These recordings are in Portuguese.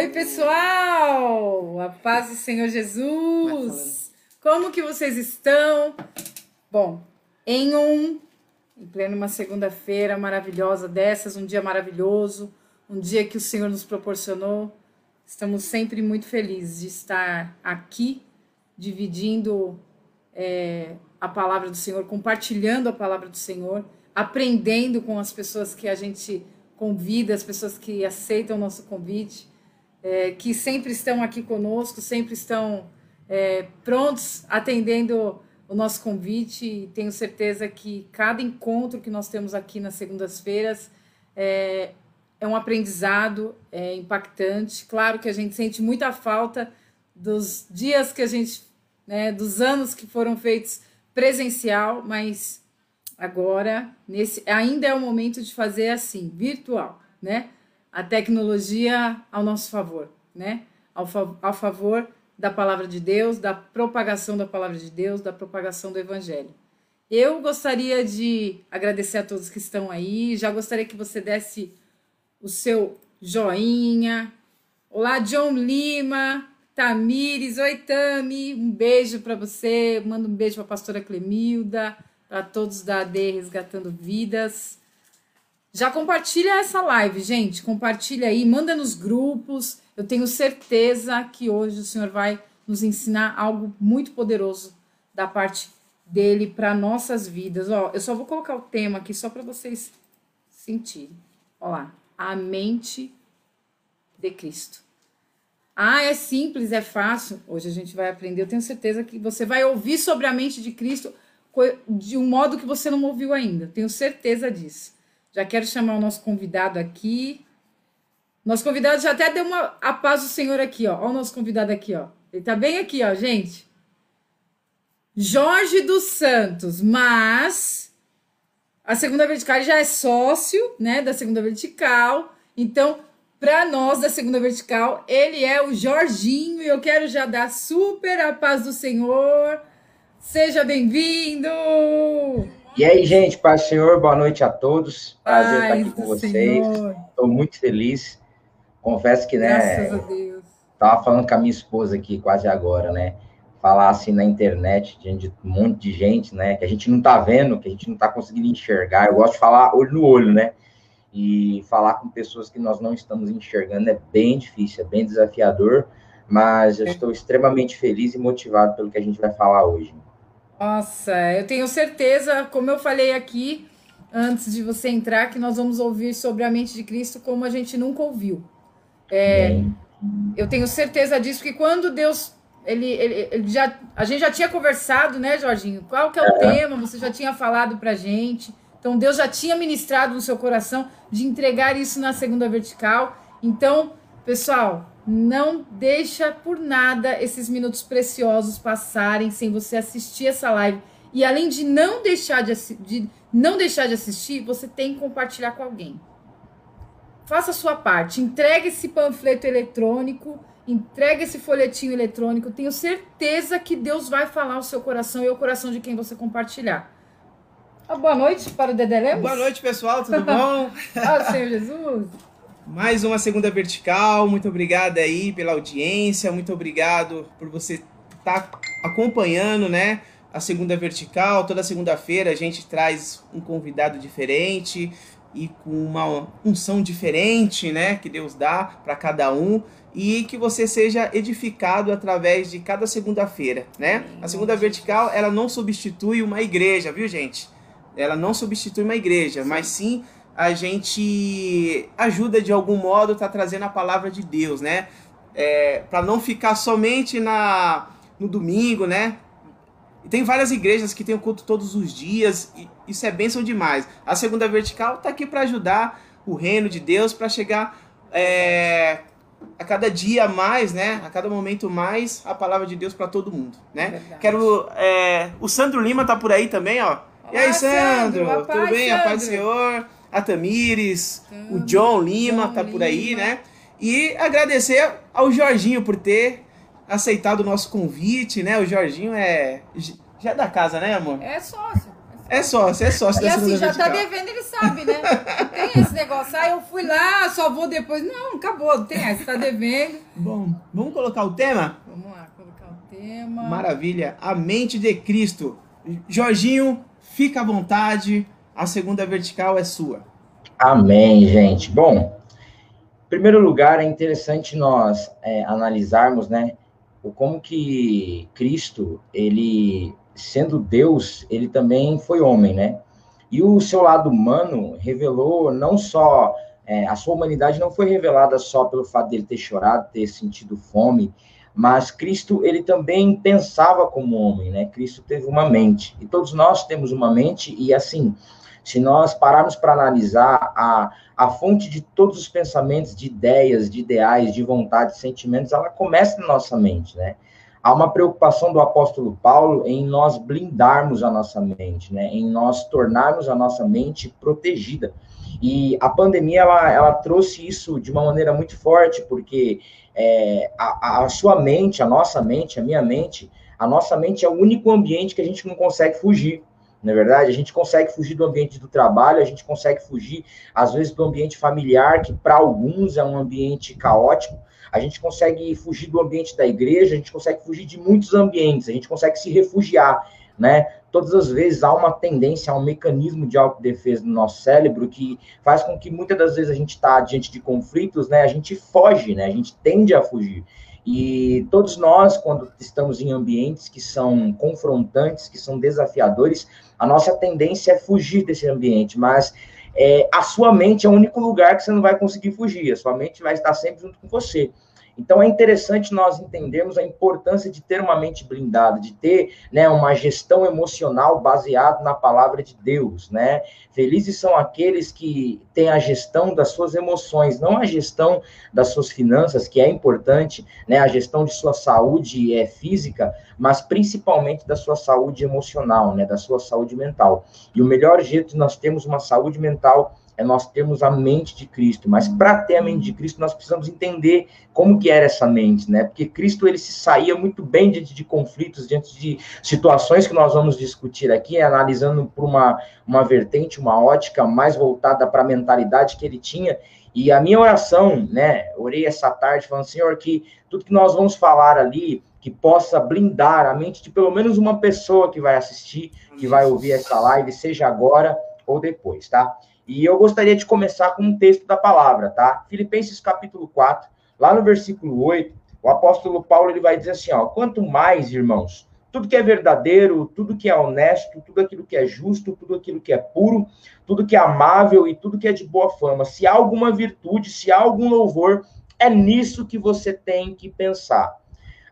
Oi, pessoal! A paz do Senhor Jesus! Como que vocês estão? Bom, em um, em pleno uma segunda-feira maravilhosa dessas, um dia maravilhoso, um dia que o Senhor nos proporcionou, estamos sempre muito felizes de estar aqui, dividindo é, a palavra do Senhor, compartilhando a palavra do Senhor, aprendendo com as pessoas que a gente convida, as pessoas que aceitam o nosso convite é, que sempre estão aqui conosco, sempre estão é, prontos atendendo o nosso convite. E tenho certeza que cada encontro que nós temos aqui nas segundas-feiras é, é um aprendizado é impactante. Claro que a gente sente muita falta dos dias que a gente, né, dos anos que foram feitos presencial, mas agora nesse ainda é o momento de fazer assim, virtual, né? A tecnologia ao nosso favor, né? Ao, fa ao favor da palavra de Deus, da propagação da palavra de Deus, da propagação do evangelho. Eu gostaria de agradecer a todos que estão aí, já gostaria que você desse o seu joinha. Olá, John Lima, Tamires, oi Tami, um beijo para você, manda um beijo para a pastora Clemilda, para todos da AD Resgatando Vidas. Já compartilha essa live, gente. Compartilha aí, manda nos grupos. Eu tenho certeza que hoje o Senhor vai nos ensinar algo muito poderoso da parte dele para nossas vidas. Ó, eu só vou colocar o tema aqui só para vocês sentirem. Ó lá, a mente de Cristo. Ah, é simples, é fácil. Hoje a gente vai aprender. Eu tenho certeza que você vai ouvir sobre a mente de Cristo de um modo que você não ouviu ainda. Tenho certeza disso. Já quero chamar o nosso convidado aqui. Nosso convidado já até deu uma a paz do Senhor aqui, ó. Olha o nosso convidado aqui, ó. Ele tá bem aqui, ó, gente. Jorge dos Santos, mas a segunda vertical já é sócio, né, da segunda vertical. Então, para nós da segunda vertical, ele é o Jorginho e eu quero já dar super a paz do Senhor. Seja bem-vindo! E aí, gente, paz do Senhor, boa noite a todos. Prazer Ai, estar aqui com vocês. Estou muito feliz. Confesso que, né? Graças a Deus. Tava falando com a minha esposa aqui quase agora, né? Falar assim na internet, diante de um monte de gente, né? Que a gente não tá vendo, que a gente não tá conseguindo enxergar. Eu gosto de falar olho no olho, né? E falar com pessoas que nós não estamos enxergando é bem difícil, é bem desafiador, mas eu estou extremamente feliz e motivado pelo que a gente vai falar hoje. Nossa, eu tenho certeza, como eu falei aqui antes de você entrar, que nós vamos ouvir sobre a mente de Cristo como a gente nunca ouviu. É, eu tenho certeza disso, que quando Deus. Ele, ele, ele, já, a gente já tinha conversado, né, Jorginho? Qual que é o é. tema? Você já tinha falado pra gente. Então, Deus já tinha ministrado no seu coração de entregar isso na segunda vertical. Então, pessoal, não deixa por nada esses minutos preciosos passarem sem você assistir essa live. E além de não deixar de, de, não deixar de assistir, você tem que compartilhar com alguém. Faça a sua parte. Entregue esse panfleto eletrônico, entregue esse folhetinho eletrônico. Tenho certeza que Deus vai falar o seu coração e o coração de quem você compartilhar. Ah, boa noite para o Dedé Lemos. Boa noite, pessoal. Tudo bom? ah, Senhor Jesus. Mais uma segunda vertical. Muito obrigado aí pela audiência. Muito obrigado por você estar tá acompanhando, né? A segunda vertical. Toda segunda-feira a gente traz um convidado diferente e com uma unção diferente, né? Que Deus dá para cada um e que você seja edificado através de cada segunda-feira, né? A segunda vertical ela não substitui uma igreja, viu, gente? Ela não substitui uma igreja, mas sim a gente ajuda de algum modo, tá trazendo a palavra de Deus, né? É, para não ficar somente na no domingo, né? Tem várias igrejas que tem o culto todos os dias, e isso é bênção demais. A segunda vertical tá aqui para ajudar o reino de Deus para chegar é, a cada dia mais, né? A cada momento mais a palavra de Deus para todo mundo, né? É Quero é, o Sandro Lima tá por aí também, ó. Olá, e aí, Sandro? Sandro Tudo bem? Sandro. A paz do Senhor a Tamires, o John Lima John tá por aí, Lima. né? E agradecer ao Jorginho por ter aceitado o nosso convite, né? O Jorginho é já é da casa, né, amor? É sócio. É sócio, é sócio e da assim, já tá devendo, ele sabe sabe, né? tem esse negócio, ah, eu fui lá, só vou depois. Não, acabou, tem essa, tá devendo. Bom, vamos colocar o tema? Vamos lá, colocar o tema. Maravilha, a mente de Cristo. Jorginho, fica à vontade, a segunda vertical é sua. Amém, gente. Bom, em primeiro lugar, é interessante nós é, analisarmos, né, o como que Cristo, ele, sendo Deus, ele também foi homem, né? E o seu lado humano revelou não só é, a sua humanidade não foi revelada só pelo fato dele ter chorado, ter sentido fome, mas Cristo ele também pensava como homem, né? Cristo teve uma mente e todos nós temos uma mente e assim se nós pararmos para analisar a, a fonte de todos os pensamentos, de ideias, de ideais, de vontades, sentimentos, ela começa na nossa mente, né? Há uma preocupação do apóstolo Paulo em nós blindarmos a nossa mente, né? Em nós tornarmos a nossa mente protegida. E a pandemia, ela, ela trouxe isso de uma maneira muito forte, porque é, a, a sua mente, a nossa mente, a minha mente, a nossa mente é o único ambiente que a gente não consegue fugir. Na é verdade, a gente consegue fugir do ambiente do trabalho, a gente consegue fugir, às vezes, do ambiente familiar, que para alguns é um ambiente caótico. A gente consegue fugir do ambiente da igreja, a gente consegue fugir de muitos ambientes, a gente consegue se refugiar, né? Todas as vezes há uma tendência, há um mecanismo de autodefesa no nosso cérebro que faz com que muitas das vezes a gente está diante de conflitos, né? A gente foge, né? A gente tende a fugir. E todos nós, quando estamos em ambientes que são confrontantes, que são desafiadores, a nossa tendência é fugir desse ambiente, mas é, a sua mente é o único lugar que você não vai conseguir fugir, a sua mente vai estar sempre junto com você. Então é interessante nós entendermos a importância de ter uma mente blindada, de ter né, uma gestão emocional baseada na palavra de Deus, né? Felizes são aqueles que têm a gestão das suas emoções, não a gestão das suas finanças, que é importante, né? A gestão de sua saúde é física, mas principalmente da sua saúde emocional, né? Da sua saúde mental. E o melhor jeito de nós termos uma saúde mental é nós termos a mente de Cristo, mas para ter a mente de Cristo nós precisamos entender como que era essa mente, né? Porque Cristo ele se saía muito bem diante de conflitos, diante de situações que nós vamos discutir aqui, analisando por uma, uma vertente, uma ótica mais voltada para a mentalidade que ele tinha. E a minha oração, né? Orei essa tarde falando, Senhor, que tudo que nós vamos falar ali que possa blindar a mente de pelo menos uma pessoa que vai assistir, que vai ouvir essa live, seja agora ou depois, tá? E eu gostaria de começar com um texto da palavra, tá? Filipenses capítulo 4, lá no versículo 8, o apóstolo Paulo ele vai dizer assim, ó: "Quanto mais, irmãos, tudo que é verdadeiro, tudo que é honesto, tudo aquilo que é justo, tudo aquilo que é puro, tudo que é amável e tudo que é de boa fama, se há alguma virtude, se há algum louvor, é nisso que você tem que pensar."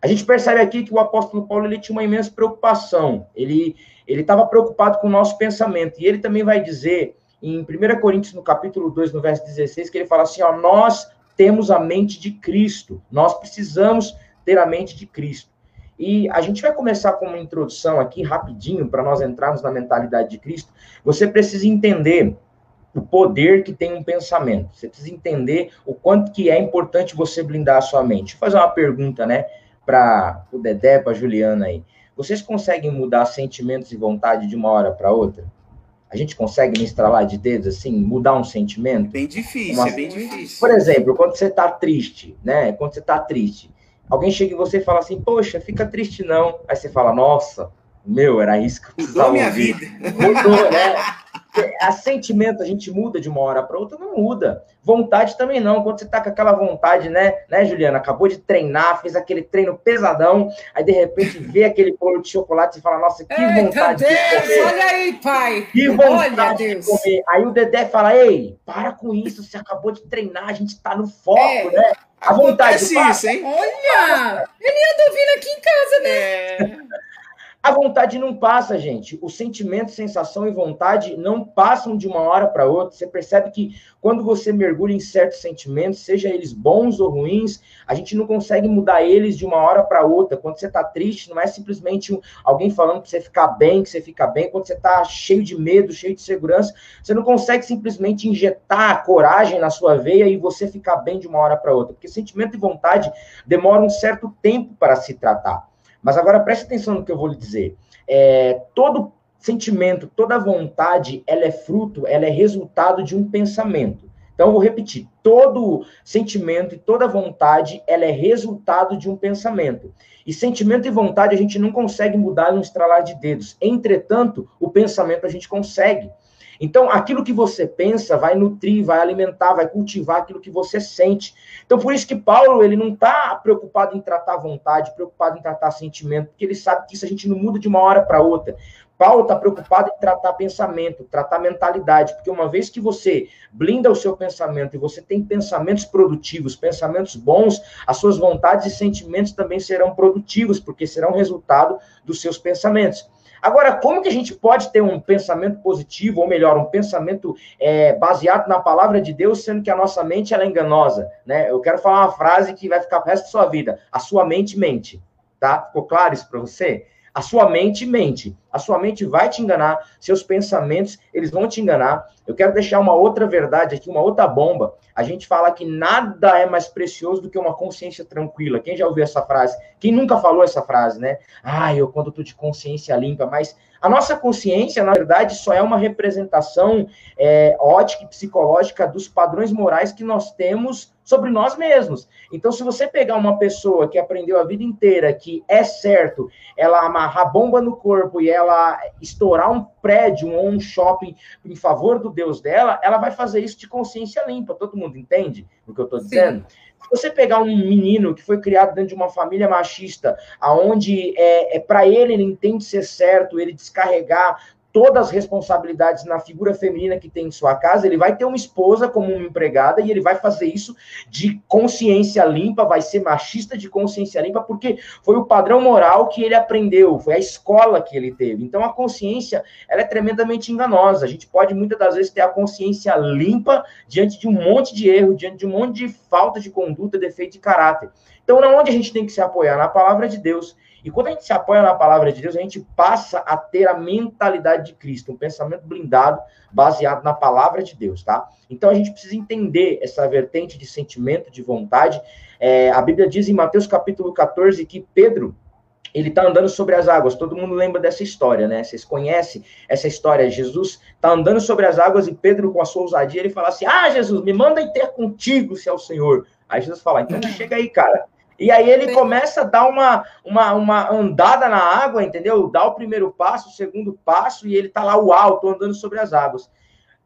A gente percebe aqui que o apóstolo Paulo ele tinha uma imensa preocupação. Ele ele estava preocupado com o nosso pensamento. E ele também vai dizer em 1 Coríntios, no capítulo 2, no verso 16, que ele fala assim: ó, nós temos a mente de Cristo, nós precisamos ter a mente de Cristo. E a gente vai começar com uma introdução aqui rapidinho para nós entrarmos na mentalidade de Cristo. Você precisa entender o poder que tem um pensamento. Você precisa entender o quanto que é importante você blindar a sua mente. Eu fazer uma pergunta, né, para o Dedé, para a Juliana aí. Vocês conseguem mudar sentimentos e vontade de uma hora para outra? A gente consegue me estralar de dedos, assim, mudar um sentimento? Bem difícil, Uma... é bem difícil. Por exemplo, quando você tá triste, né? Quando você tá triste, alguém chega em você e fala assim, poxa, fica triste não. Aí você fala, nossa, meu, era isso que eu precisava Mudou minha vida. Mudou, né? a sentimento a gente muda de uma hora para outra, não muda. Vontade também não. Quando você tá com aquela vontade, né, né, Juliana? Acabou de treinar, fez aquele treino pesadão, aí de repente vê aquele bolo de chocolate e fala: Nossa, que Eita vontade Deus, de comer. Olha aí, pai. Que vontade olha, Deus. de comer. Aí o Dedé fala: Ei, para com isso, você acabou de treinar, a gente tá no foco, é. né? A vontade. Acontece isso, hein? Olha! Ele anda ouvindo aqui em casa, né? É. A vontade não passa, gente. O sentimento, sensação e vontade não passam de uma hora para outra. Você percebe que quando você mergulha em certos sentimentos, seja eles bons ou ruins, a gente não consegue mudar eles de uma hora para outra. Quando você está triste, não é simplesmente alguém falando que você ficar bem, que você fica bem. Quando você está cheio de medo, cheio de segurança, você não consegue simplesmente injetar coragem na sua veia e você ficar bem de uma hora para outra. Porque sentimento e vontade demoram um certo tempo para se tratar. Mas agora preste atenção no que eu vou lhe dizer. É, todo sentimento, toda vontade, ela é fruto, ela é resultado de um pensamento. Então, eu vou repetir: todo sentimento e toda vontade, ela é resultado de um pensamento. E sentimento e vontade a gente não consegue mudar num estralar de dedos. Entretanto, o pensamento a gente consegue. Então, aquilo que você pensa vai nutrir, vai alimentar, vai cultivar aquilo que você sente. Então, por isso que Paulo, ele não está preocupado em tratar vontade, preocupado em tratar sentimento, porque ele sabe que isso a gente não muda de uma hora para outra. Paulo está preocupado em tratar pensamento, tratar mentalidade, porque uma vez que você blinda o seu pensamento e você tem pensamentos produtivos, pensamentos bons, as suas vontades e sentimentos também serão produtivos, porque serão resultado dos seus pensamentos. Agora, como que a gente pode ter um pensamento positivo, ou melhor, um pensamento é, baseado na palavra de Deus, sendo que a nossa mente é enganosa? Né? Eu quero falar uma frase que vai ficar o resto da sua vida. A sua mente mente. Tá? Ficou claro isso para você? A sua mente mente. A sua mente vai te enganar, seus pensamentos, eles vão te enganar. Eu quero deixar uma outra verdade aqui, uma outra bomba. A gente fala que nada é mais precioso do que uma consciência tranquila. Quem já ouviu essa frase? Quem nunca falou essa frase, né? Ah, eu quando tô de consciência limpa, mas a nossa consciência, na verdade, só é uma representação é, ótica e psicológica dos padrões morais que nós temos sobre nós mesmos. Então, se você pegar uma pessoa que aprendeu a vida inteira que é certo ela amarrar bomba no corpo e ela estourar um prédio ou um shopping em favor do Deus dela, ela vai fazer isso de consciência limpa. Todo mundo entende o que eu estou dizendo? Se você pegar um menino que foi criado dentro de uma família machista, aonde é, é para ele ele entende ser certo, ele descarregar todas as responsabilidades na figura feminina que tem em sua casa, ele vai ter uma esposa como uma empregada e ele vai fazer isso de consciência limpa, vai ser machista de consciência limpa, porque foi o padrão moral que ele aprendeu, foi a escola que ele teve. Então a consciência, ela é tremendamente enganosa. A gente pode muitas das vezes ter a consciência limpa diante de um monte de erro, diante de um monte de falta de conduta, defeito de caráter. Então, na onde a gente tem que se apoiar? Na palavra de Deus. E quando a gente se apoia na palavra de Deus, a gente passa a ter a mentalidade de Cristo, um pensamento blindado, baseado na palavra de Deus, tá? Então a gente precisa entender essa vertente de sentimento, de vontade. É, a Bíblia diz em Mateus capítulo 14 que Pedro, ele está andando sobre as águas. Todo mundo lembra dessa história, né? Vocês conhecem essa história? Jesus está andando sobre as águas e Pedro, com a sua ousadia, ele fala assim: Ah, Jesus, me manda ir ter contigo, se é o Senhor. Aí Jesus fala: Então chega aí, cara. E aí ele começa a dar uma, uma, uma andada na água, entendeu? Dá o primeiro passo, o segundo passo, e ele tá lá, uau, tô andando sobre as águas.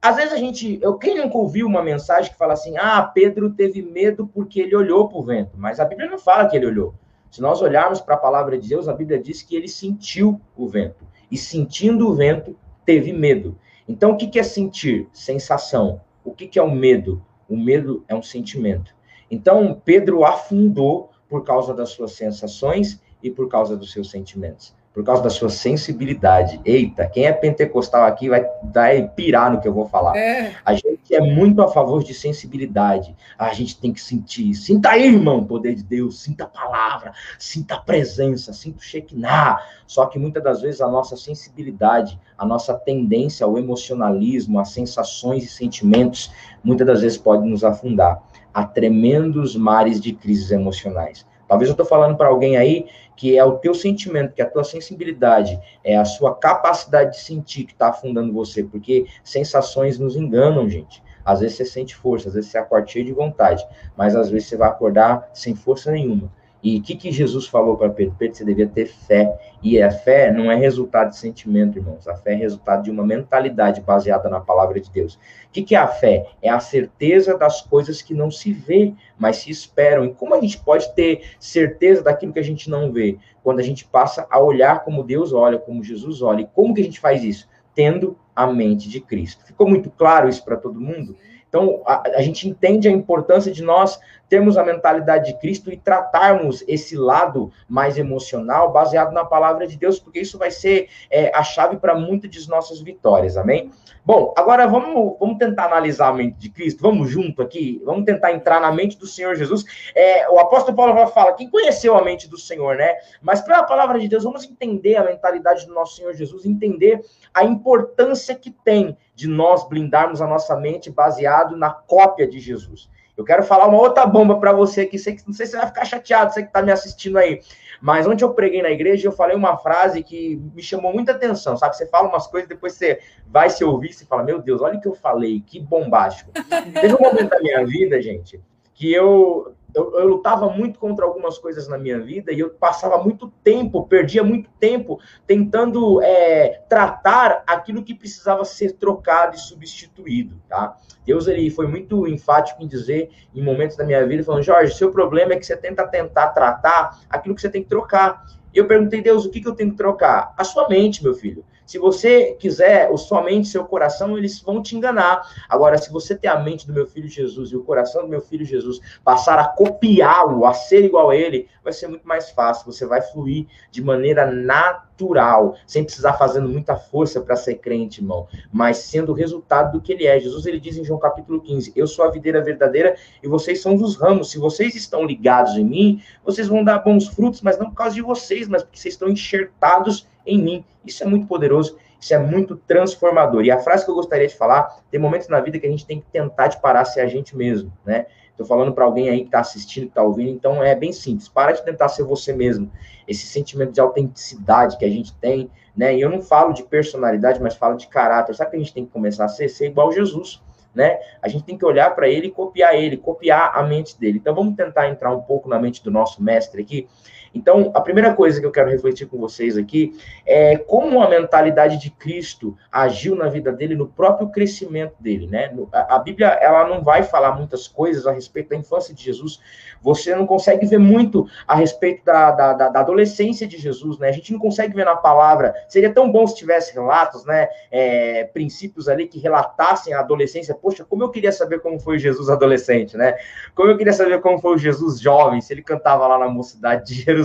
Às vezes a gente, eu quem nunca ouviu uma mensagem que fala assim: "Ah, Pedro teve medo porque ele olhou para o vento", mas a Bíblia não fala que ele olhou. Se nós olharmos para a palavra de Deus, a Bíblia diz que ele sentiu o vento. E sentindo o vento, teve medo. Então, o que é sentir? Sensação. O que é o medo? O medo é um sentimento. Então, Pedro afundou por causa das suas sensações e por causa dos seus sentimentos, por causa da sua sensibilidade. Eita, quem é pentecostal aqui vai dar pirar no que eu vou falar. É. A gente é muito a favor de sensibilidade. A gente tem que sentir. Sinta aí, irmão, o poder de Deus. Sinta a palavra, sinta a presença, sinta o Shekinah. Só que muitas das vezes a nossa sensibilidade, a nossa tendência ao emocionalismo, às sensações e sentimentos, muitas das vezes pode nos afundar a tremendos mares de crises emocionais. Talvez eu estou falando para alguém aí que é o teu sentimento, que é a tua sensibilidade, é a sua capacidade de sentir que está afundando você, porque sensações nos enganam, gente. Às vezes você sente força, às vezes você acorda cheio de vontade, mas às vezes você vai acordar sem força nenhuma. E o que, que Jesus falou para Pedro? Pedro, você devia ter fé. E a fé não é resultado de sentimento, irmãos. A fé é resultado de uma mentalidade baseada na palavra de Deus. O que, que é a fé? É a certeza das coisas que não se vê, mas se esperam. E como a gente pode ter certeza daquilo que a gente não vê? Quando a gente passa a olhar como Deus olha, como Jesus olha. E como que a gente faz isso? Tendo a mente de Cristo. Ficou muito claro isso para todo mundo? Então, a, a, gente entende a importância de nós termos a mentalidade de Cristo e tratarmos esse lado mais emocional baseado na palavra de Deus, porque isso vai ser é, a chave para muitas de nossas vitórias, amém? Bom, agora vamos, vamos tentar analisar a mente de Cristo, vamos junto aqui, vamos tentar entrar na mente do Senhor Jesus. É, o apóstolo Paulo fala, quem conheceu a mente do Senhor, né? Mas pela palavra de Deus, vamos entender a mentalidade do nosso Senhor Jesus, entender a importância que tem de nós blindarmos a nossa mente baseado na cópia de Jesus. Eu quero falar uma outra bomba para você aqui. Sei que, não sei se você vai ficar chateado, você que está me assistindo aí. Mas ontem eu preguei na igreja eu falei uma frase que me chamou muita atenção, sabe? Você fala umas coisas, depois você vai se ouvir e fala, meu Deus, olha o que eu falei, que bombástico. Teve um momento da minha vida, gente, que eu eu, eu, lutava muito contra algumas coisas na minha vida e eu passava muito tempo, perdia muito tempo tentando é, tratar aquilo que precisava ser trocado e substituído, tá? Deus ele foi muito enfático em dizer em momentos da minha vida, falando, Jorge, seu problema é que você tenta tentar tratar aquilo que você tem que trocar. E eu perguntei, Deus, o que, que eu tenho que trocar? A sua mente, meu filho. Se você quiser, o sua mente, seu coração, eles vão te enganar. Agora, se você ter a mente do meu filho Jesus e o coração do meu filho Jesus, passar a copiá-lo, a ser igual a ele, vai ser muito mais fácil. Você vai fluir de maneira natural, sem precisar fazendo muita força para ser crente, irmão, mas sendo o resultado do que ele é. Jesus ele diz em João capítulo 15: Eu sou a videira verdadeira e vocês são os ramos. Se vocês estão ligados em mim, vocês vão dar bons frutos, mas não por causa de vocês, mas porque vocês estão enxertados em mim. Isso é muito poderoso, isso é muito transformador. E a frase que eu gostaria de falar, tem momentos na vida que a gente tem que tentar de parar ser a gente mesmo, né? Estou falando para alguém aí que está assistindo, que está ouvindo, então é bem simples. Para de tentar ser você mesmo. Esse sentimento de autenticidade que a gente tem, né? E eu não falo de personalidade, mas falo de caráter. Sabe que a gente tem que começar a ser? Ser igual Jesus, né? A gente tem que olhar para ele e copiar ele, copiar a mente dele. Então vamos tentar entrar um pouco na mente do nosso mestre aqui então, a primeira coisa que eu quero refletir com vocês aqui é como a mentalidade de Cristo agiu na vida dele, no próprio crescimento dele, né? A Bíblia, ela não vai falar muitas coisas a respeito da infância de Jesus, você não consegue ver muito a respeito da, da, da, adolescência de Jesus, né? A gente não consegue ver na palavra. Seria tão bom se tivesse relatos, né? É, princípios ali que relatassem a adolescência. Poxa, como eu queria saber como foi Jesus adolescente, né? Como eu queria saber como foi o Jesus jovem, se ele cantava lá na mocidade de Jerusalém,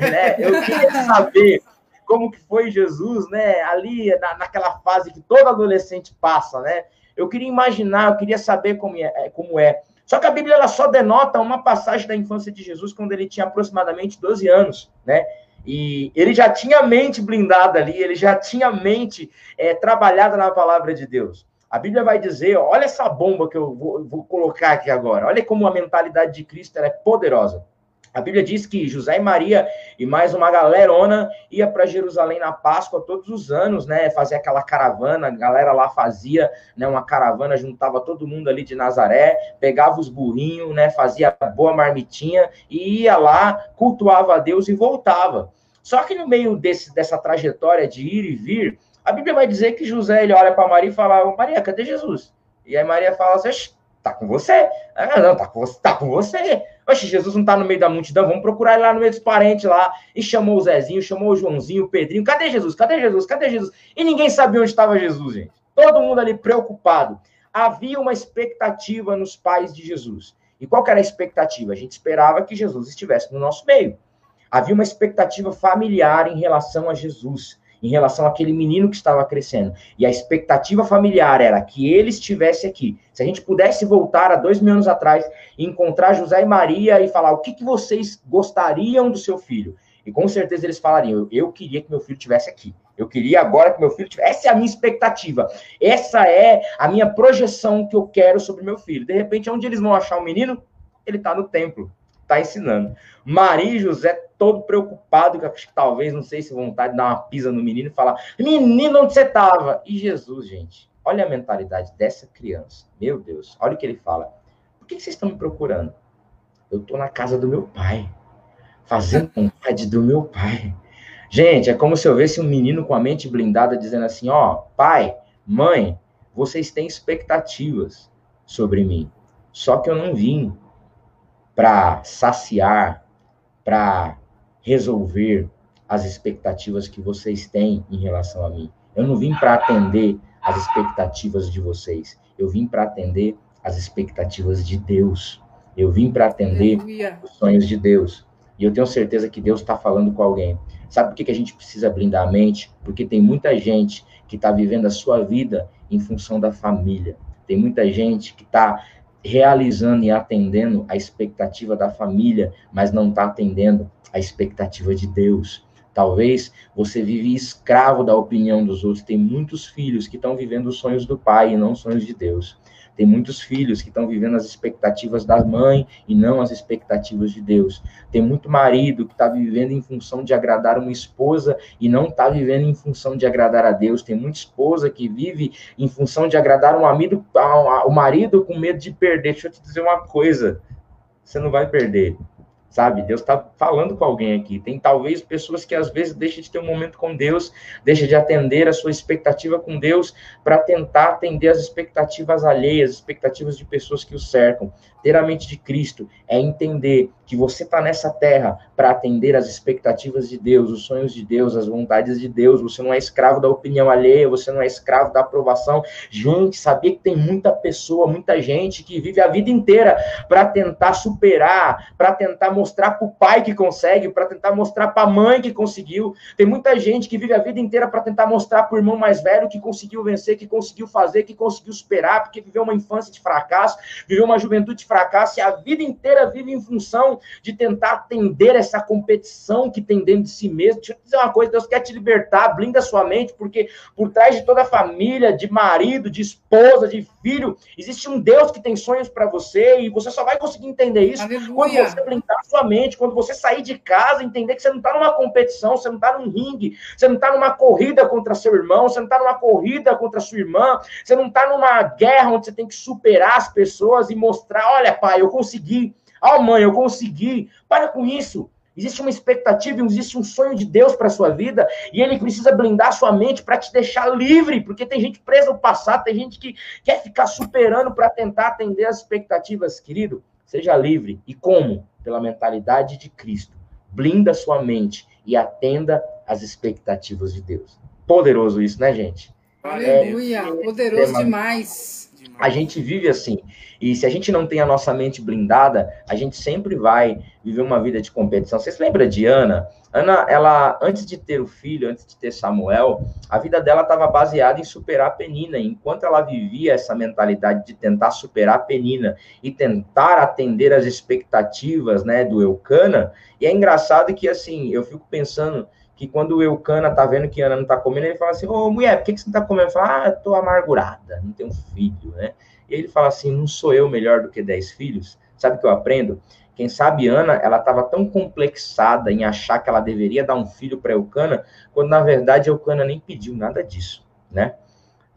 né? Eu queria saber como que foi Jesus, né? Ali na, naquela fase que todo adolescente passa, né? Eu queria imaginar, eu queria saber como é, como é. Só que a Bíblia ela só denota uma passagem da infância de Jesus quando ele tinha aproximadamente 12 anos, né? E ele já tinha a mente blindada ali, ele já tinha a mente é, trabalhada na palavra de Deus. A Bíblia vai dizer, olha essa bomba que eu vou, vou colocar aqui agora, olha como a mentalidade de Cristo é poderosa. A Bíblia diz que José e Maria e mais uma galerona ia para Jerusalém na Páscoa todos os anos, né? Fazia aquela caravana, a galera lá fazia, né, uma caravana, juntava todo mundo ali de Nazaré, pegava os burrinhos, né, fazia boa marmitinha e ia lá, cultuava a Deus e voltava. Só que no meio desse, dessa trajetória de ir e vir, a Bíblia vai dizer que José ele olha para Maria e fala: "Maria, cadê Jesus?" E aí Maria fala assim: "Tá com você?" Ah, não, tá com você, tá com você. Oxe, Jesus não tá no meio da multidão, vamos procurar ele lá no meio dos parentes lá. E chamou o Zezinho, chamou o Joãozinho, o Pedrinho. Cadê Jesus? Cadê Jesus? Cadê Jesus? E ninguém sabia onde estava Jesus, gente. Todo mundo ali preocupado. Havia uma expectativa nos pais de Jesus. E qual era a expectativa? A gente esperava que Jesus estivesse no nosso meio. Havia uma expectativa familiar em relação a Jesus em relação àquele menino que estava crescendo. E a expectativa familiar era que ele estivesse aqui. Se a gente pudesse voltar a dois mil anos atrás e encontrar José e Maria e falar o que, que vocês gostariam do seu filho. E com certeza eles falariam: eu queria que meu filho estivesse aqui. Eu queria agora que meu filho tivesse. Essa é a minha expectativa. Essa é a minha projeção que eu quero sobre meu filho. De repente, onde eles vão achar o menino? Ele está no templo está ensinando. Maria e José todo preocupado, que que talvez, não sei se vontade de dar uma pisa no menino e falar: Menino, onde você estava? E Jesus, gente, olha a mentalidade dessa criança. Meu Deus, olha o que ele fala. Por que vocês estão me procurando? Eu estou na casa do meu pai, fazendo vontade do meu pai. Gente, é como se eu visse um menino com a mente blindada dizendo assim: Ó, pai, mãe, vocês têm expectativas sobre mim, só que eu não vim para saciar, para resolver as expectativas que vocês têm em relação a mim. Eu não vim para atender as expectativas de vocês. Eu vim para atender as expectativas de Deus. Eu vim para atender Aleluia. os sonhos de Deus. E eu tenho certeza que Deus está falando com alguém. Sabe por que, que a gente precisa blindar a mente? Porque tem muita gente que está vivendo a sua vida em função da família. Tem muita gente que está realizando e atendendo a expectativa da família, mas não está atendendo a expectativa de Deus. Talvez você vive escravo da opinião dos outros. Tem muitos filhos que estão vivendo os sonhos do pai e não os sonhos de Deus. Tem muitos filhos que estão vivendo as expectativas da mãe e não as expectativas de Deus. Tem muito marido que está vivendo em função de agradar uma esposa e não está vivendo em função de agradar a Deus. Tem muita esposa que vive em função de agradar um amigo, o marido com medo de perder. Deixa eu te dizer uma coisa: você não vai perder sabe? Deus está falando com alguém aqui. Tem talvez pessoas que às vezes deixam de ter um momento com Deus, deixam de atender a sua expectativa com Deus para tentar atender as expectativas alheias, as expectativas de pessoas que o cercam. Ter a mente de Cristo é entender que você está nessa terra para atender as expectativas de Deus, os sonhos de Deus, as vontades de Deus. Você não é escravo da opinião alheia, você não é escravo da aprovação. Gente, sabia que tem muita pessoa, muita gente que vive a vida inteira para tentar superar, para tentar mostrar para o pai que consegue, para tentar mostrar para a mãe que conseguiu. Tem muita gente que vive a vida inteira para tentar mostrar para o irmão mais velho que conseguiu vencer, que conseguiu fazer, que conseguiu superar, porque viveu uma infância de fracasso, viveu uma juventude de fracasso e a vida inteira vive em função de tentar atender essa competição que tem dentro de si mesmo. Deixa eu te dizer uma coisa: Deus quer te libertar, blinda a sua mente, porque por trás de toda a família, de marido, de esposa, de filho, existe um Deus que tem sonhos para você e você só vai conseguir entender isso Aleluia. quando você blindar sua mente, quando você sair de casa, entender que você não está numa competição, você não está num ringue, você não está numa corrida contra seu irmão, você não está numa corrida contra sua irmã, você não está numa guerra onde você tem que superar as pessoas e mostrar: olha, pai, eu consegui. Ah, oh, mãe, eu consegui. Para com isso. Existe uma expectativa, existe um sonho de Deus para sua vida, e ele precisa blindar sua mente para te deixar livre, porque tem gente presa ao passado, tem gente que quer ficar superando para tentar atender as expectativas, querido. Seja livre. E como? Pela mentalidade de Cristo. Blinda sua mente e atenda às expectativas de Deus. Poderoso isso, né, gente? Aleluia, é, poderoso é, demais. A gente vive assim. E se a gente não tem a nossa mente blindada, a gente sempre vai viver uma vida de competição. Vocês lembram de Ana? Ana, ela, antes de ter o filho, antes de ter Samuel, a vida dela estava baseada em superar a Penina. Enquanto ela vivia essa mentalidade de tentar superar a Penina e tentar atender as expectativas né, do Eucana, e é engraçado que, assim, eu fico pensando que quando o Eucana tá vendo que Ana não tá comendo, ele fala assim, ô, mulher, por que, que você não tá comendo? Fala, ah, eu tô amargurada, não tenho filho, né? E ele fala assim, não sou eu melhor do que dez filhos? Sabe o que eu aprendo? Quem sabe Ana, ela estava tão complexada em achar que ela deveria dar um filho para Eucana, quando na verdade Eucana nem pediu nada disso, né?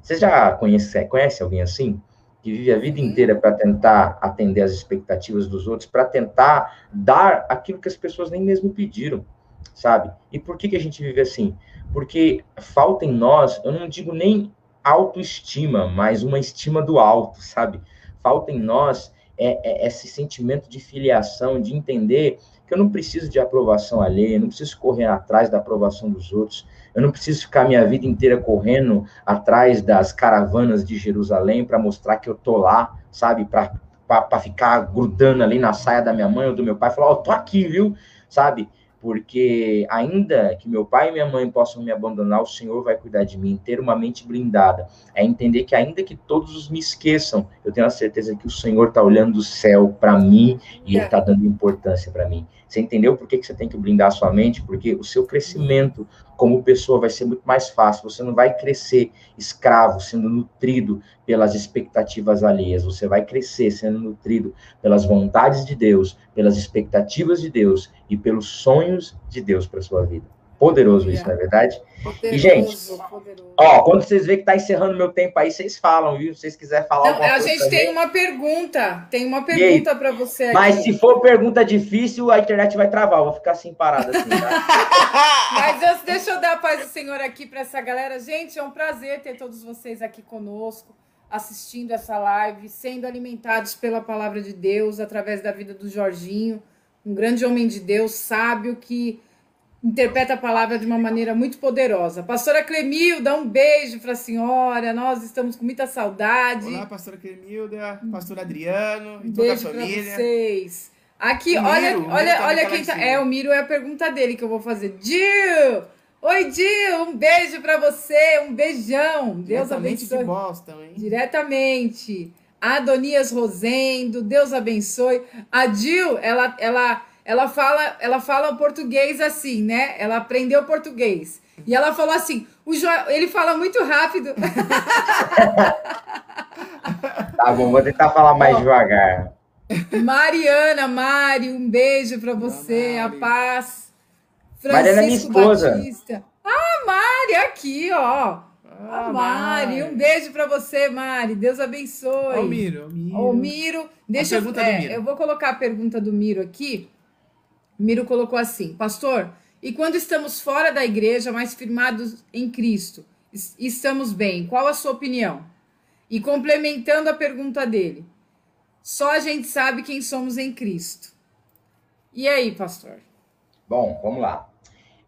Você já conhece, conhece alguém assim? Que vive a vida inteira para tentar atender as expectativas dos outros, para tentar dar aquilo que as pessoas nem mesmo pediram sabe? E por que, que a gente vive assim? Porque falta em nós, eu não digo nem autoestima, mas uma estima do alto, sabe? Falta em nós é, é esse sentimento de filiação, de entender que eu não preciso de aprovação alheia, eu não preciso correr atrás da aprovação dos outros, eu não preciso ficar minha vida inteira correndo atrás das caravanas de Jerusalém para mostrar que eu tô lá, sabe? Para ficar grudando ali na saia da minha mãe ou do meu pai, falar, ó, oh, tô aqui, viu? Sabe? Porque ainda que meu pai e minha mãe possam me abandonar, o Senhor vai cuidar de mim, ter uma mente blindada, é entender que ainda que todos me esqueçam, eu tenho a certeza que o Senhor está olhando do céu para mim e está dando importância para mim. Você entendeu por que, que você tem que blindar a sua mente? Porque o seu crescimento como pessoa vai ser muito mais fácil. Você não vai crescer escravo, sendo nutrido pelas expectativas alheias. Você vai crescer sendo nutrido pelas vontades de Deus, pelas expectativas de Deus e pelos sonhos de Deus para sua vida. Poderoso isso, não é verdade? Poderoso, e, gente, poderoso. ó, quando vocês veem que tá encerrando meu tempo aí, vocês falam, viu? Se vocês quiserem falar não, A gente tem uma pergunta, tem uma pergunta para você aqui. Mas se for pergunta difícil, a internet vai travar, eu vou ficar assim parada assim, tá? Mas deixa eu dar a paz do Senhor aqui para essa galera. Gente, é um prazer ter todos vocês aqui conosco, assistindo essa live, sendo alimentados pela palavra de Deus, através da vida do Jorginho, um grande homem de Deus, sábio, que interpreta a palavra de uma maneira muito poderosa. Pastora Clemilda, um beijo para a senhora. Nós estamos com muita saudade. Olá, pastora Clemilda, pastor Adriano e toda beijo a família. Beijo vocês. Aqui, o olha, Miro, olha, tá olha quem tá. É, o Miro é a pergunta dele que eu vou fazer. Dil! Oi, Dil! Um beijo para você, um beijão. Deus abençoe. De Boston, hein? Diretamente. Adonias Rosendo, Deus abençoe. A Dil, ela, ela ela fala, ela fala o português assim, né? Ela aprendeu português. E ela falou assim: o jo... ele fala muito rápido. tá bom, vou tentar falar mais devagar. Mariana, Mari, um beijo para você, a paz. Francisco Mariana é minha esposa. Batista. Ah, Mari, aqui, ó. Ah, Mari, um beijo para você, Mari. Deus abençoe. Ô, Miro. Miro. Ô, Miro. Deixa eu, é, Miro. eu vou colocar a pergunta do Miro aqui. Miro colocou assim: Pastor, e quando estamos fora da igreja, mais firmados em Cristo, estamos bem? Qual a sua opinião? E complementando a pergunta dele, só a gente sabe quem somos em Cristo. E aí, pastor? Bom, vamos lá.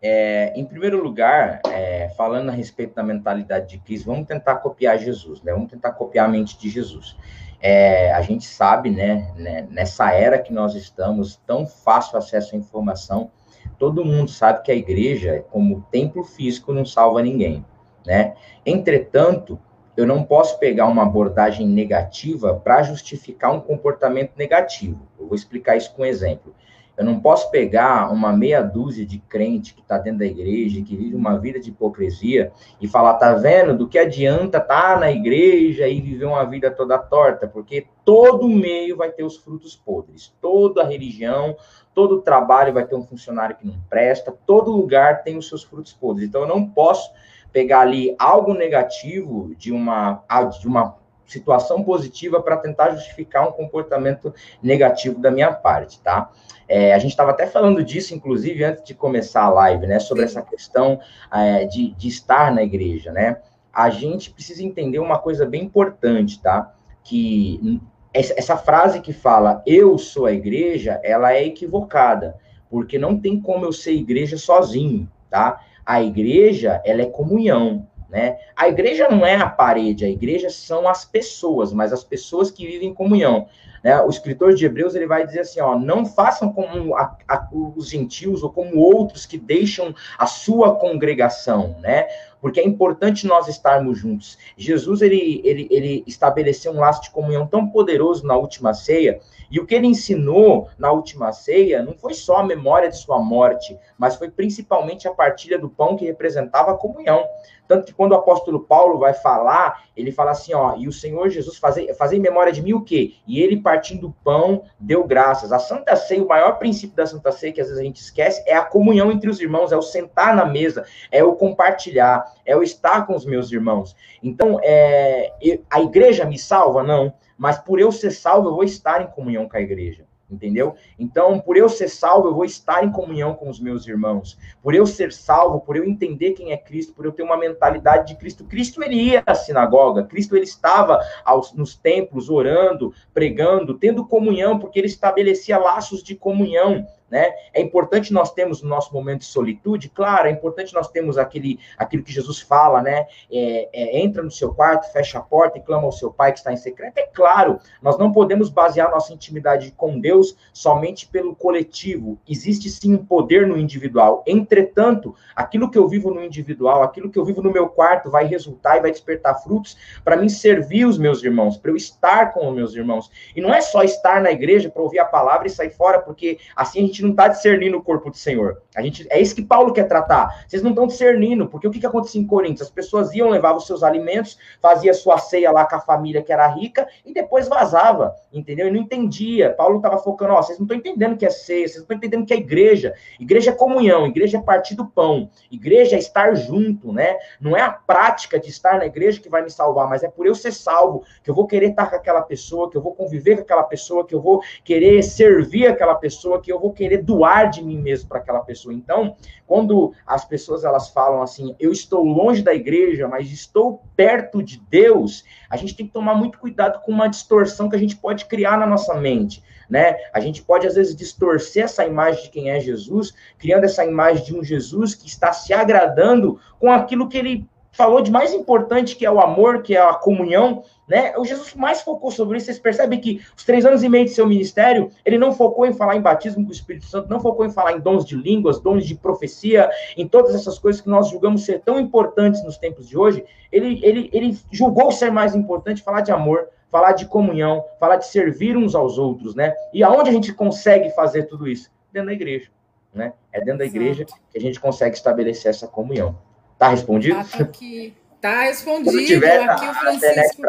É, em primeiro lugar, é, falando a respeito da mentalidade de Cristo, vamos tentar copiar Jesus, né? Vamos tentar copiar a mente de Jesus. É, a gente sabe, né, né, nessa era que nós estamos, tão fácil acesso à informação, todo mundo sabe que a igreja, como templo físico, não salva ninguém, né? Entretanto, eu não posso pegar uma abordagem negativa para justificar um comportamento negativo. Eu vou explicar isso com um exemplo. Eu não posso pegar uma meia dúzia de crente que está dentro da igreja, que vive uma vida de hipocrisia, e falar, tá vendo? Do que adianta estar tá na igreja e viver uma vida toda torta? Porque todo meio vai ter os frutos podres. Toda religião, todo trabalho vai ter um funcionário que não presta, todo lugar tem os seus frutos podres. Então eu não posso pegar ali algo negativo de uma, de uma situação positiva para tentar justificar um comportamento negativo da minha parte, tá? É, a gente estava até falando disso, inclusive, antes de começar a live, né? Sobre essa questão é, de, de estar na igreja, né? A gente precisa entender uma coisa bem importante, tá? Que essa frase que fala eu sou a igreja, ela é equivocada, porque não tem como eu ser igreja sozinho, tá? A igreja, ela é comunhão, né? A igreja não é a parede, a igreja são as pessoas, mas as pessoas que vivem em comunhão. Né? O escritor de Hebreus ele vai dizer assim: ó, não façam como a, a, os gentios ou como outros que deixam a sua congregação, né? Porque é importante nós estarmos juntos. Jesus ele, ele, ele estabeleceu um laço de comunhão tão poderoso na última ceia, e o que ele ensinou na última ceia não foi só a memória de sua morte, mas foi principalmente a partilha do pão que representava a comunhão. Tanto que quando o apóstolo Paulo vai falar, ele fala assim, ó, e o Senhor Jesus fazia, fazia em memória de mim o quê? E ele partindo o pão, deu graças. A Santa Ceia, o maior princípio da Santa Ceia, que às vezes a gente esquece, é a comunhão entre os irmãos, é o sentar na mesa, é o compartilhar, é o estar com os meus irmãos. Então, é, a igreja me salva? Não. Mas por eu ser salvo, eu vou estar em comunhão com a igreja entendeu? Então, por eu ser salvo, eu vou estar em comunhão com os meus irmãos. Por eu ser salvo, por eu entender quem é Cristo, por eu ter uma mentalidade de Cristo. Cristo ele ia à sinagoga, Cristo ele estava aos, nos templos orando, pregando, tendo comunhão, porque ele estabelecia laços de comunhão né? É importante nós termos no nosso momento de solitude, claro, é importante nós termos aquele, aquilo que Jesus fala, né? É, é, entra no seu quarto, fecha a porta e clama ao seu pai que está em secreto. É claro, nós não podemos basear nossa intimidade com Deus somente pelo coletivo. Existe sim um poder no individual. Entretanto, aquilo que eu vivo no individual, aquilo que eu vivo no meu quarto, vai resultar e vai despertar frutos para mim servir os meus irmãos, para eu estar com os meus irmãos. E não é só estar na igreja para ouvir a palavra e sair fora, porque assim a gente gente não está discernindo o corpo do Senhor. A gente, é isso que Paulo quer tratar. Vocês não estão discernindo, porque o que, que acontecia em Coríntios? As pessoas iam, levavam seus alimentos, fazia sua ceia lá com a família que era rica e depois vazava, entendeu? E não entendia. Paulo estava focando, ó, vocês não estão entendendo o que é ceia, vocês não estão entendendo o que é igreja. Igreja é comunhão, igreja é partir do pão, igreja é estar junto, né? Não é a prática de estar na igreja que vai me salvar, mas é por eu ser salvo que eu vou querer estar com aquela pessoa, que eu vou conviver com aquela pessoa, que eu vou querer servir aquela pessoa, que eu vou querer querer doar de mim mesmo para aquela pessoa. Então, quando as pessoas elas falam assim, eu estou longe da igreja, mas estou perto de Deus, a gente tem que tomar muito cuidado com uma distorção que a gente pode criar na nossa mente. Né? A gente pode às vezes distorcer essa imagem de quem é Jesus, criando essa imagem de um Jesus que está se agradando com aquilo que ele falou de mais importante, que é o amor, que é a comunhão, né? O Jesus mais focou sobre isso. Vocês percebem que os três anos e meio de seu ministério, ele não focou em falar em batismo com o Espírito Santo, não focou em falar em dons de línguas, dons de profecia, em todas essas coisas que nós julgamos ser tão importantes nos tempos de hoje. Ele, ele, ele julgou ser mais importante falar de amor, falar de comunhão, falar de servir uns aos outros, né? E aonde a gente consegue fazer tudo isso? dentro da igreja, né? É dentro da igreja que a gente consegue estabelecer essa comunhão. Tá respondido? Tá, aqui. Tá respondido. Tiver, aqui o Francisco.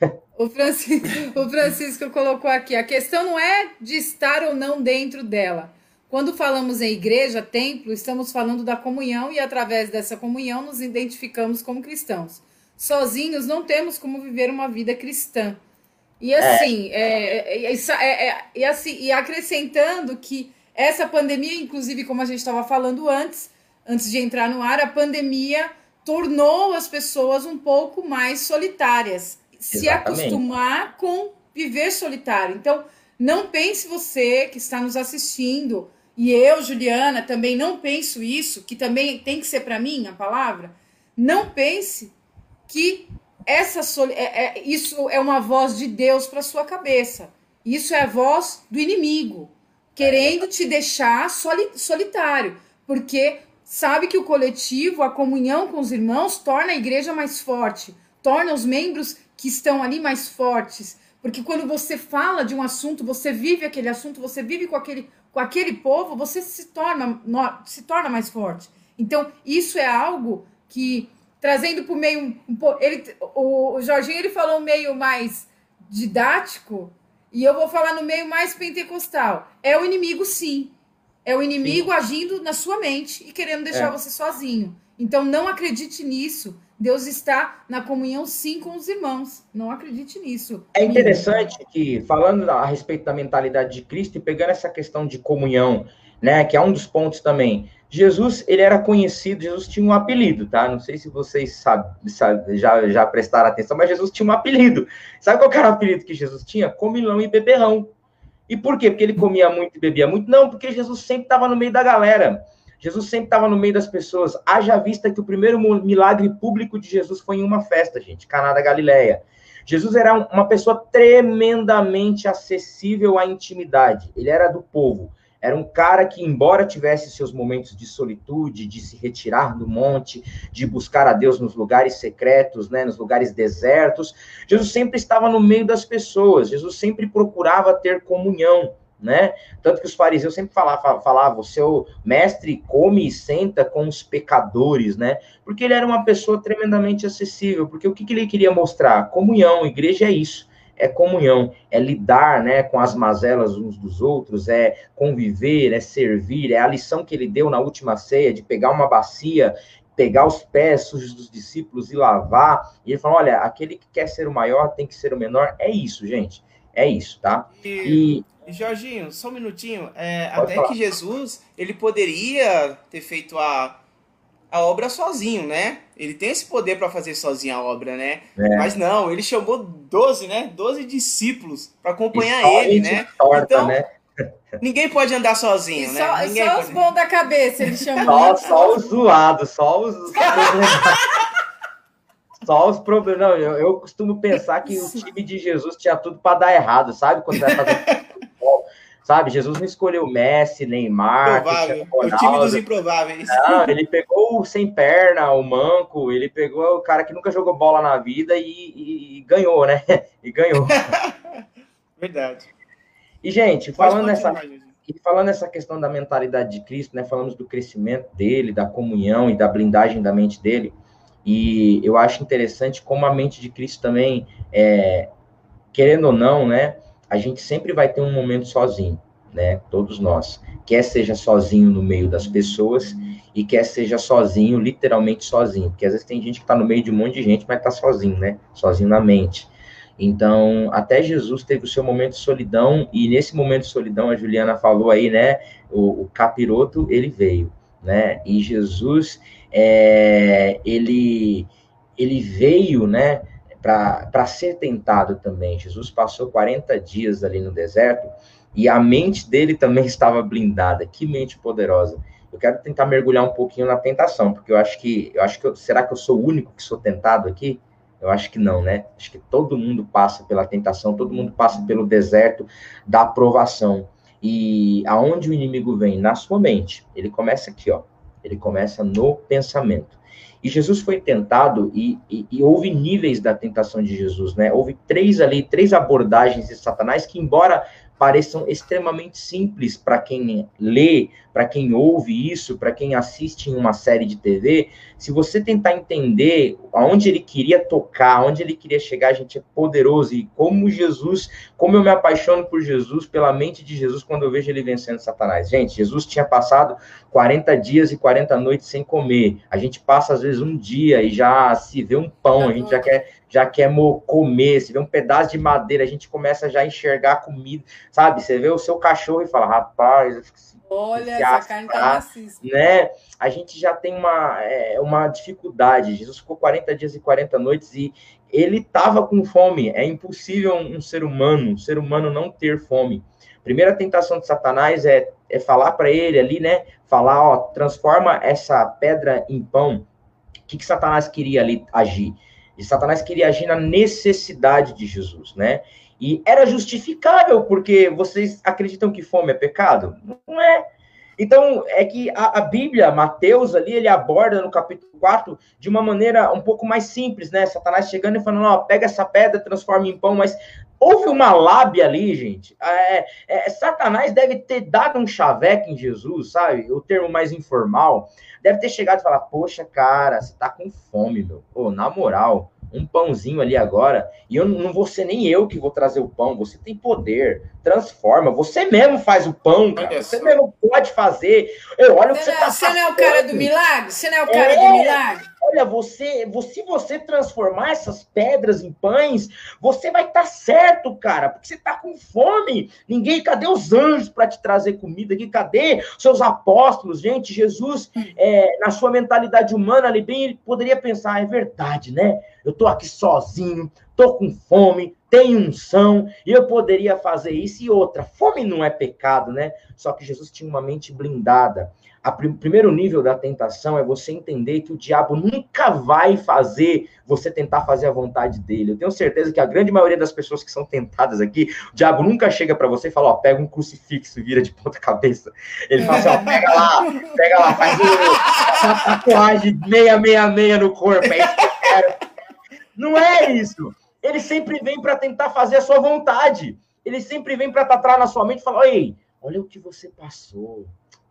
O Francisco, o Francisco colocou aqui: a questão não é de estar ou não dentro dela. Quando falamos em igreja, templo, estamos falando da comunhão e através dessa comunhão nos identificamos como cristãos. Sozinhos não temos como viver uma vida cristã. E é. assim, é. É, é, é, assim, e acrescentando que essa pandemia, inclusive, como a gente estava falando antes, antes de entrar no ar, a pandemia tornou as pessoas um pouco mais solitárias se acostumar com viver solitário. Então, não pense você que está nos assistindo, e eu, Juliana, também não penso isso, que também tem que ser para mim a palavra. Não pense que essa é, é, isso é uma voz de Deus para sua cabeça. Isso é a voz do inimigo, querendo te deixar soli, solitário, porque sabe que o coletivo, a comunhão com os irmãos, torna a igreja mais forte, torna os membros que estão ali mais fortes. Porque quando você fala de um assunto, você vive aquele assunto, você vive com aquele, com aquele povo, você se torna, se torna mais forte. Então, isso é algo que, trazendo para o meio. Um, ele, o, Jorginho ele falou meio mais didático, e eu vou falar no meio mais pentecostal. É o inimigo, sim. É o inimigo sim. agindo na sua mente e querendo deixar é. você sozinho. Então, não acredite nisso. Deus está na comunhão sim com os irmãos. Não acredite nisso. É interessante que, falando a respeito da mentalidade de Cristo e pegando essa questão de comunhão, né, que é um dos pontos também. Jesus, ele era conhecido, Jesus tinha um apelido, tá? Não sei se vocês sabem, sabe, já, já prestaram atenção, mas Jesus tinha um apelido. Sabe qual era o apelido que Jesus tinha? Comilão e beberrão. E por quê? Porque ele comia muito e bebia muito? Não, porque Jesus sempre estava no meio da galera. Jesus sempre estava no meio das pessoas. Haja vista que o primeiro milagre público de Jesus foi em uma festa, gente, Caná da Galileia. Jesus era uma pessoa tremendamente acessível à intimidade. Ele era do povo. Era um cara que, embora tivesse seus momentos de solitude, de se retirar do monte, de buscar a Deus nos lugares secretos, né, nos lugares desertos, Jesus sempre estava no meio das pessoas. Jesus sempre procurava ter comunhão né? Tanto que os fariseus sempre falavam, falavam, o seu mestre come e senta com os pecadores, né? Porque ele era uma pessoa tremendamente acessível, porque o que, que ele queria mostrar? Comunhão, igreja é isso, é comunhão, é lidar, né, com as mazelas uns dos outros, é conviver, é servir, é a lição que ele deu na última ceia, de pegar uma bacia pegar os pés sujos dos discípulos e lavar. E ele falou: olha, aquele que quer ser o maior tem que ser o menor. É isso, gente. É isso, tá? E, e Jorginho, só um minutinho. É, até falar. que Jesus, ele poderia ter feito a, a obra sozinho, né? Ele tem esse poder para fazer sozinho a obra, né? É. Mas não, ele chamou 12, né? 12 discípulos para acompanhar ele, né? Torta, então, né? Ninguém pode andar sozinho, e né? Só, Ninguém só pode... os bons da cabeça, ele chamou. Só, só os zoados, só os. Só os problemas. Não, eu, eu, costumo pensar que o time de Jesus tinha tudo para dar errado, sabe? Quando vai fazer. Sabe, Jesus não escolheu Messi, Neymar, Provável. o time dos improváveis. Não, ele pegou o sem perna, o manco, ele pegou o cara que nunca jogou bola na vida e, e, e ganhou, né? E ganhou. Verdade. E, gente, falando nessa, e falando nessa questão da mentalidade de Cristo, né? Falamos do crescimento dele, da comunhão e da blindagem da mente dele. E eu acho interessante como a mente de Cristo também, é, querendo ou não, né, a gente sempre vai ter um momento sozinho, né, todos nós. Quer seja sozinho no meio das pessoas e quer seja sozinho, literalmente sozinho, porque às vezes tem gente que está no meio de um monte de gente, mas está sozinho, né, sozinho na mente. Então, até Jesus teve o seu momento de solidão, e nesse momento de solidão, a Juliana falou aí, né, o, o capiroto, ele veio, né, e Jesus, é, ele, ele veio, né, para ser tentado também. Jesus passou 40 dias ali no deserto e a mente dele também estava blindada. Que mente poderosa. Eu quero tentar mergulhar um pouquinho na tentação, porque eu acho que eu acho que eu, será que eu sou o único que sou tentado aqui? Eu acho que não, né? Acho que todo mundo passa pela tentação, todo mundo passa pelo deserto da aprovação. E aonde o inimigo vem? Na sua mente. Ele começa aqui, ó. Ele começa no pensamento. E Jesus foi tentado, e, e, e, houve níveis da tentação de Jesus, né? Houve três ali, três abordagens de Satanás que, embora pareçam extremamente simples para quem lê, para quem ouve isso, para quem assiste em uma série de TV, se você tentar entender aonde ele queria tocar, aonde ele queria chegar, a gente é poderoso e como Jesus, como eu me apaixono por Jesus, pela mente de Jesus quando eu vejo ele vencendo Satanás. Gente, Jesus tinha passado 40 dias e 40 noites sem comer. A gente passa às vezes um dia e já se vê um pão, a gente já quer já quer comer, se vê um pedaço de madeira, a gente começa já a enxergar comida, sabe? Você vê o seu cachorro e fala, rapaz, olha, essa carne tá macia. Né? A gente já tem uma, é, uma dificuldade. Jesus ficou 40 dias e 40 noites e ele estava com fome. É impossível um, um ser humano, um ser humano não ter fome. Primeira tentação de Satanás é, é falar para ele ali, né? Falar, ó, transforma essa pedra em pão. O que, que Satanás queria ali agir? E Satanás queria agir na necessidade de Jesus, né? E era justificável, porque vocês acreditam que fome é pecado? Não é. Então, é que a, a, Bíblia, Mateus ali, ele aborda no capítulo 4 de uma maneira um pouco mais simples, né? Satanás chegando e falando, ó, pega essa pedra, transforma em pão, mas houve uma lábia ali, gente. É, é, Satanás deve ter dado um chaveque em Jesus, sabe? O termo mais informal deve ter chegado e falar: Poxa, cara, você tá com fome, meu. Pô, na moral, um pãozinho ali agora, e eu não vou ser nem eu que vou trazer o pão, você tem poder, transforma, você mesmo faz o pão, cara, você mesmo pode fazer. Eu, olha você o que você tá Você não é o cara do milagre? Você não é o cara é, do milagre? Olha, você, se você transformar essas pedras em pães, você vai estar tá certo, cara, porque você tá com fome. Ninguém, cadê os anjos para te trazer comida aqui? Cadê seus apóstolos? Gente, Jesus, é, na sua mentalidade humana, ali bem, ele poderia pensar, é verdade, né? Eu tô aqui sozinho, tô com fome, tenho unção, e eu poderia fazer isso e outra. Fome não é pecado, né? Só que Jesus tinha uma mente blindada. O prim primeiro nível da tentação é você entender que o diabo nunca vai fazer você tentar fazer a vontade dele. Eu tenho certeza que a grande maioria das pessoas que são tentadas aqui, o diabo nunca chega para você e fala, ó, pega um crucifixo e vira de ponta cabeça. Ele fala assim, ó, pega lá, pega lá, faz uma tatuagem 666 no corpo, é isso que eu quero. Não é isso. Ele sempre vem para tentar fazer a sua vontade. Ele sempre vem para tratar na sua mente e falar, ei, olha o que você passou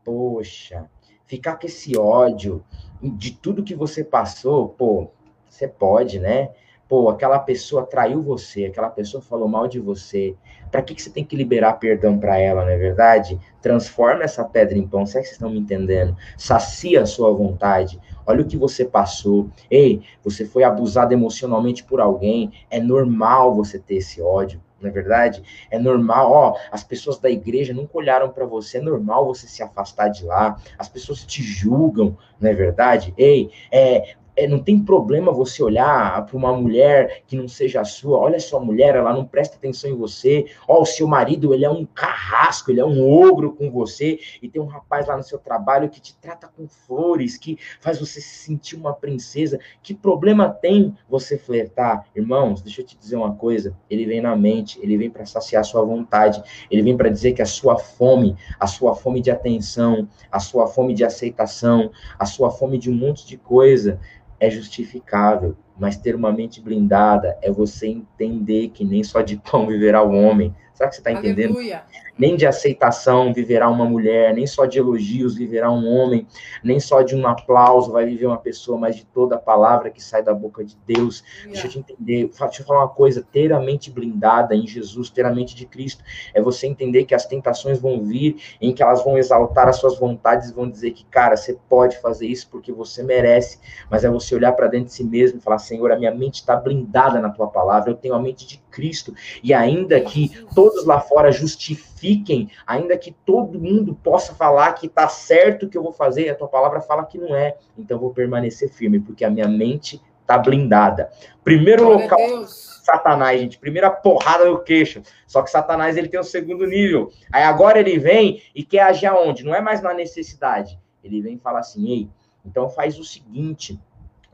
poxa, ficar com esse ódio de tudo que você passou, pô, você pode, né? Pô, aquela pessoa traiu você, aquela pessoa falou mal de você. Para que, que você tem que liberar perdão para ela, não é verdade? Transforma essa pedra em pão. Será que vocês estão me entendendo? Sacia a sua vontade. Olha o que você passou. Ei, você foi abusado emocionalmente por alguém. É normal você ter esse ódio não é verdade? É normal, ó, as pessoas da igreja nunca olharam para você, é normal você se afastar de lá, as pessoas te julgam, não é verdade? Ei, é, é, não tem problema você olhar para uma mulher que não seja sua. Olha sua mulher, ela não presta atenção em você. Ó, o seu marido, ele é um carrasco, ele é um ogro com você. E tem um rapaz lá no seu trabalho que te trata com flores, que faz você se sentir uma princesa. Que problema tem você flertar? Irmãos, deixa eu te dizer uma coisa. Ele vem na mente, ele vem para saciar sua vontade. Ele vem para dizer que a sua fome, a sua fome de atenção, a sua fome de aceitação, a sua fome de um monte de coisa é justificável, mas ter uma mente blindada é você entender que nem só de pão viverá o homem. Será que você está entendendo? Aleluia nem de aceitação viverá uma mulher, nem só de elogios viverá um homem, nem só de um aplauso vai viver uma pessoa, mas de toda a palavra que sai da boca de Deus. Yeah. Deixa eu te entender, deixa eu falar uma coisa, ter a mente blindada em Jesus, ter a mente de Cristo, é você entender que as tentações vão vir, em que elas vão exaltar as suas vontades, vão dizer que, cara, você pode fazer isso porque você merece, mas é você olhar para dentro de si mesmo e falar, Senhor, a minha mente está blindada na tua palavra, eu tenho a mente de Cristo, e ainda que todos lá fora justifiquem fiquem, ainda que todo mundo possa falar que está certo o que eu vou fazer, a tua palavra fala que não é. Então eu vou permanecer firme, porque a minha mente está blindada. Primeiro Glória local, Satanás, gente. Primeira porrada no queixo. Só que Satanás ele tem o um segundo nível. Aí agora ele vem e quer agir aonde? Não é mais na necessidade. Ele vem e fala assim: ei, então faz o seguinte.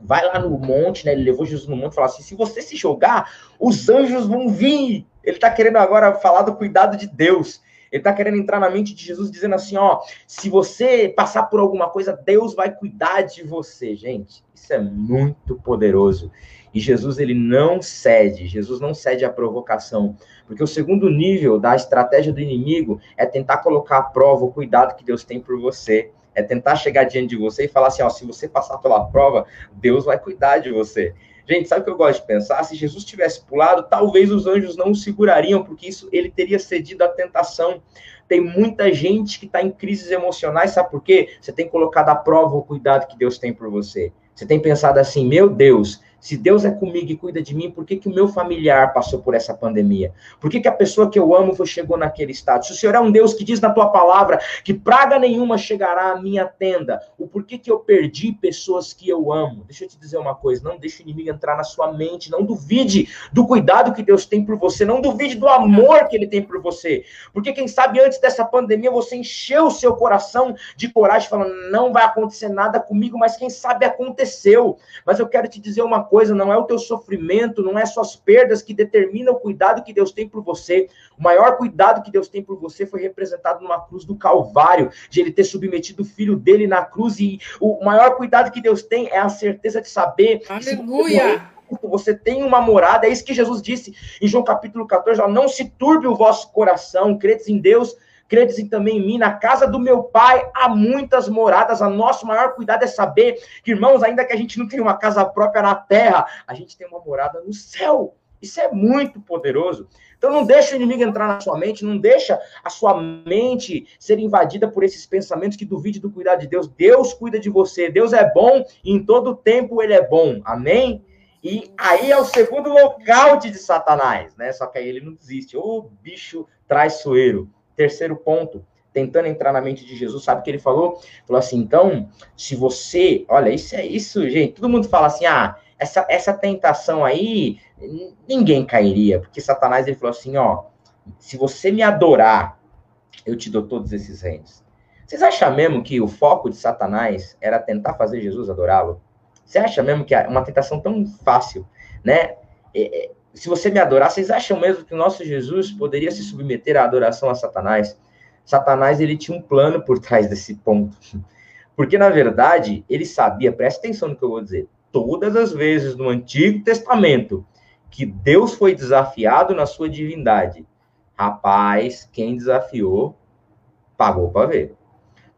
Vai lá no monte, né? Ele levou Jesus no monte e falou assim: se você se jogar, os anjos vão vir ele está querendo agora falar do cuidado de Deus. Ele está querendo entrar na mente de Jesus, dizendo assim: ó, se você passar por alguma coisa, Deus vai cuidar de você, gente. Isso é muito poderoso. E Jesus ele não cede, Jesus não cede à provocação, porque o segundo nível da estratégia do inimigo é tentar colocar à prova o cuidado que Deus tem por você, é tentar chegar diante de você e falar assim, ó, se você passar pela prova, Deus vai cuidar de você. Gente, sabe o que eu gosto de pensar? Se Jesus tivesse pulado, talvez os anjos não o segurariam, porque isso ele teria cedido à tentação. Tem muita gente que está em crises emocionais, sabe por quê? Você tem colocado à prova o cuidado que Deus tem por você. Você tem pensado assim, meu Deus, se Deus é comigo e cuida de mim, por que, que o meu familiar passou por essa pandemia? Por que, que a pessoa que eu amo chegou naquele estado? Se o Senhor é um Deus que diz na tua palavra que praga nenhuma chegará à minha tenda, o porquê que eu perdi pessoas que eu amo? Deixa eu te dizer uma coisa, não deixe o inimigo entrar na sua mente, não duvide do cuidado que Deus tem por você, não duvide do amor que ele tem por você. Porque quem sabe antes dessa pandemia você encheu o seu coração de coragem, falando, não vai acontecer nada comigo, mas quem sabe aconteceu. Mas eu quero te dizer uma coisa, coisa, não é o teu sofrimento, não é suas perdas que determinam o cuidado que Deus tem por você. O maior cuidado que Deus tem por você foi representado numa cruz do Calvário, de ele ter submetido o filho dele na cruz. E o maior cuidado que Deus tem é a certeza de saber. Aleluia! você tem uma morada, é isso que Jesus disse em João capítulo 14, ó, não se turbe o vosso coração, credes em Deus, credes também em mim, na casa do meu pai há muitas moradas. A nosso maior cuidado é saber que, irmãos, ainda que a gente não tenha uma casa própria na terra, a gente tem uma morada no céu. Isso é muito poderoso. Então não deixa o inimigo entrar na sua mente, não deixa a sua mente ser invadida por esses pensamentos que duvide do cuidado de Deus. Deus cuida de você, Deus é bom e em todo tempo ele é bom. Amém? E aí é o segundo lockout de Satanás, né? Só que aí ele não desiste. Ô bicho traiçoeiro. Terceiro ponto, tentando entrar na mente de Jesus, sabe o que ele falou? Falou assim: então, se você, olha, isso é isso, gente. Todo mundo fala assim: ah, essa, essa tentação aí, ninguém cairia, porque Satanás ele falou assim: ó, se você me adorar, eu te dou todos esses reinos. Vocês acham mesmo que o foco de Satanás era tentar fazer Jesus adorá-lo? Você acha mesmo que é uma tentação tão fácil, né? Se você me adorar, vocês acham mesmo que o nosso Jesus poderia se submeter à adoração a Satanás? Satanás ele tinha um plano por trás desse ponto. Porque, na verdade, ele sabia, presta atenção no que eu vou dizer, todas as vezes no Antigo Testamento que Deus foi desafiado na sua divindade, rapaz, quem desafiou, pagou para ver.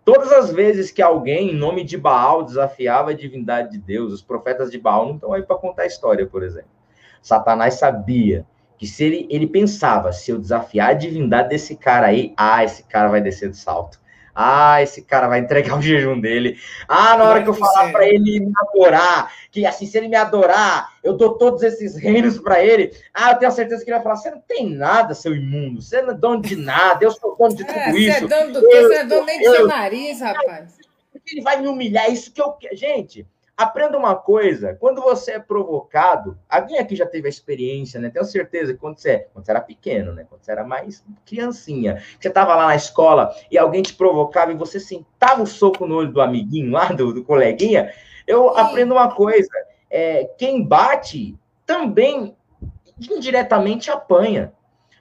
Todas as vezes que alguém, em nome de Baal, desafiava a divindade de Deus, os profetas de Baal não estão aí para contar a história, por exemplo. Satanás sabia que se ele, ele pensava, se eu desafiar a divindade desse cara aí, ah, esse cara vai descer do salto. Ah, esse cara vai entregar o jejum dele. Ah, na hora que eu falar para ele me adorar, que assim, se ele me adorar, eu dou todos esses reinos para ele. Ah, eu tenho a certeza que ele vai falar: você não tem nada, seu imundo. Você não é dono de nada. Eu sou dono de tudo é, isso. Você é dono do quê? Você é dono nem do seu nariz, rapaz. Ele vai me humilhar. Isso que eu quero. Gente, Aprenda uma coisa, quando você é provocado, alguém aqui já teve a experiência, né? Tenho certeza que quando você, quando você era pequeno, né? Quando você era mais criancinha, você estava lá na escola e alguém te provocava e você sentava o soco no olho do amiguinho lá, do, do coleguinha, eu Sim. aprendo uma coisa, é, quem bate também indiretamente apanha,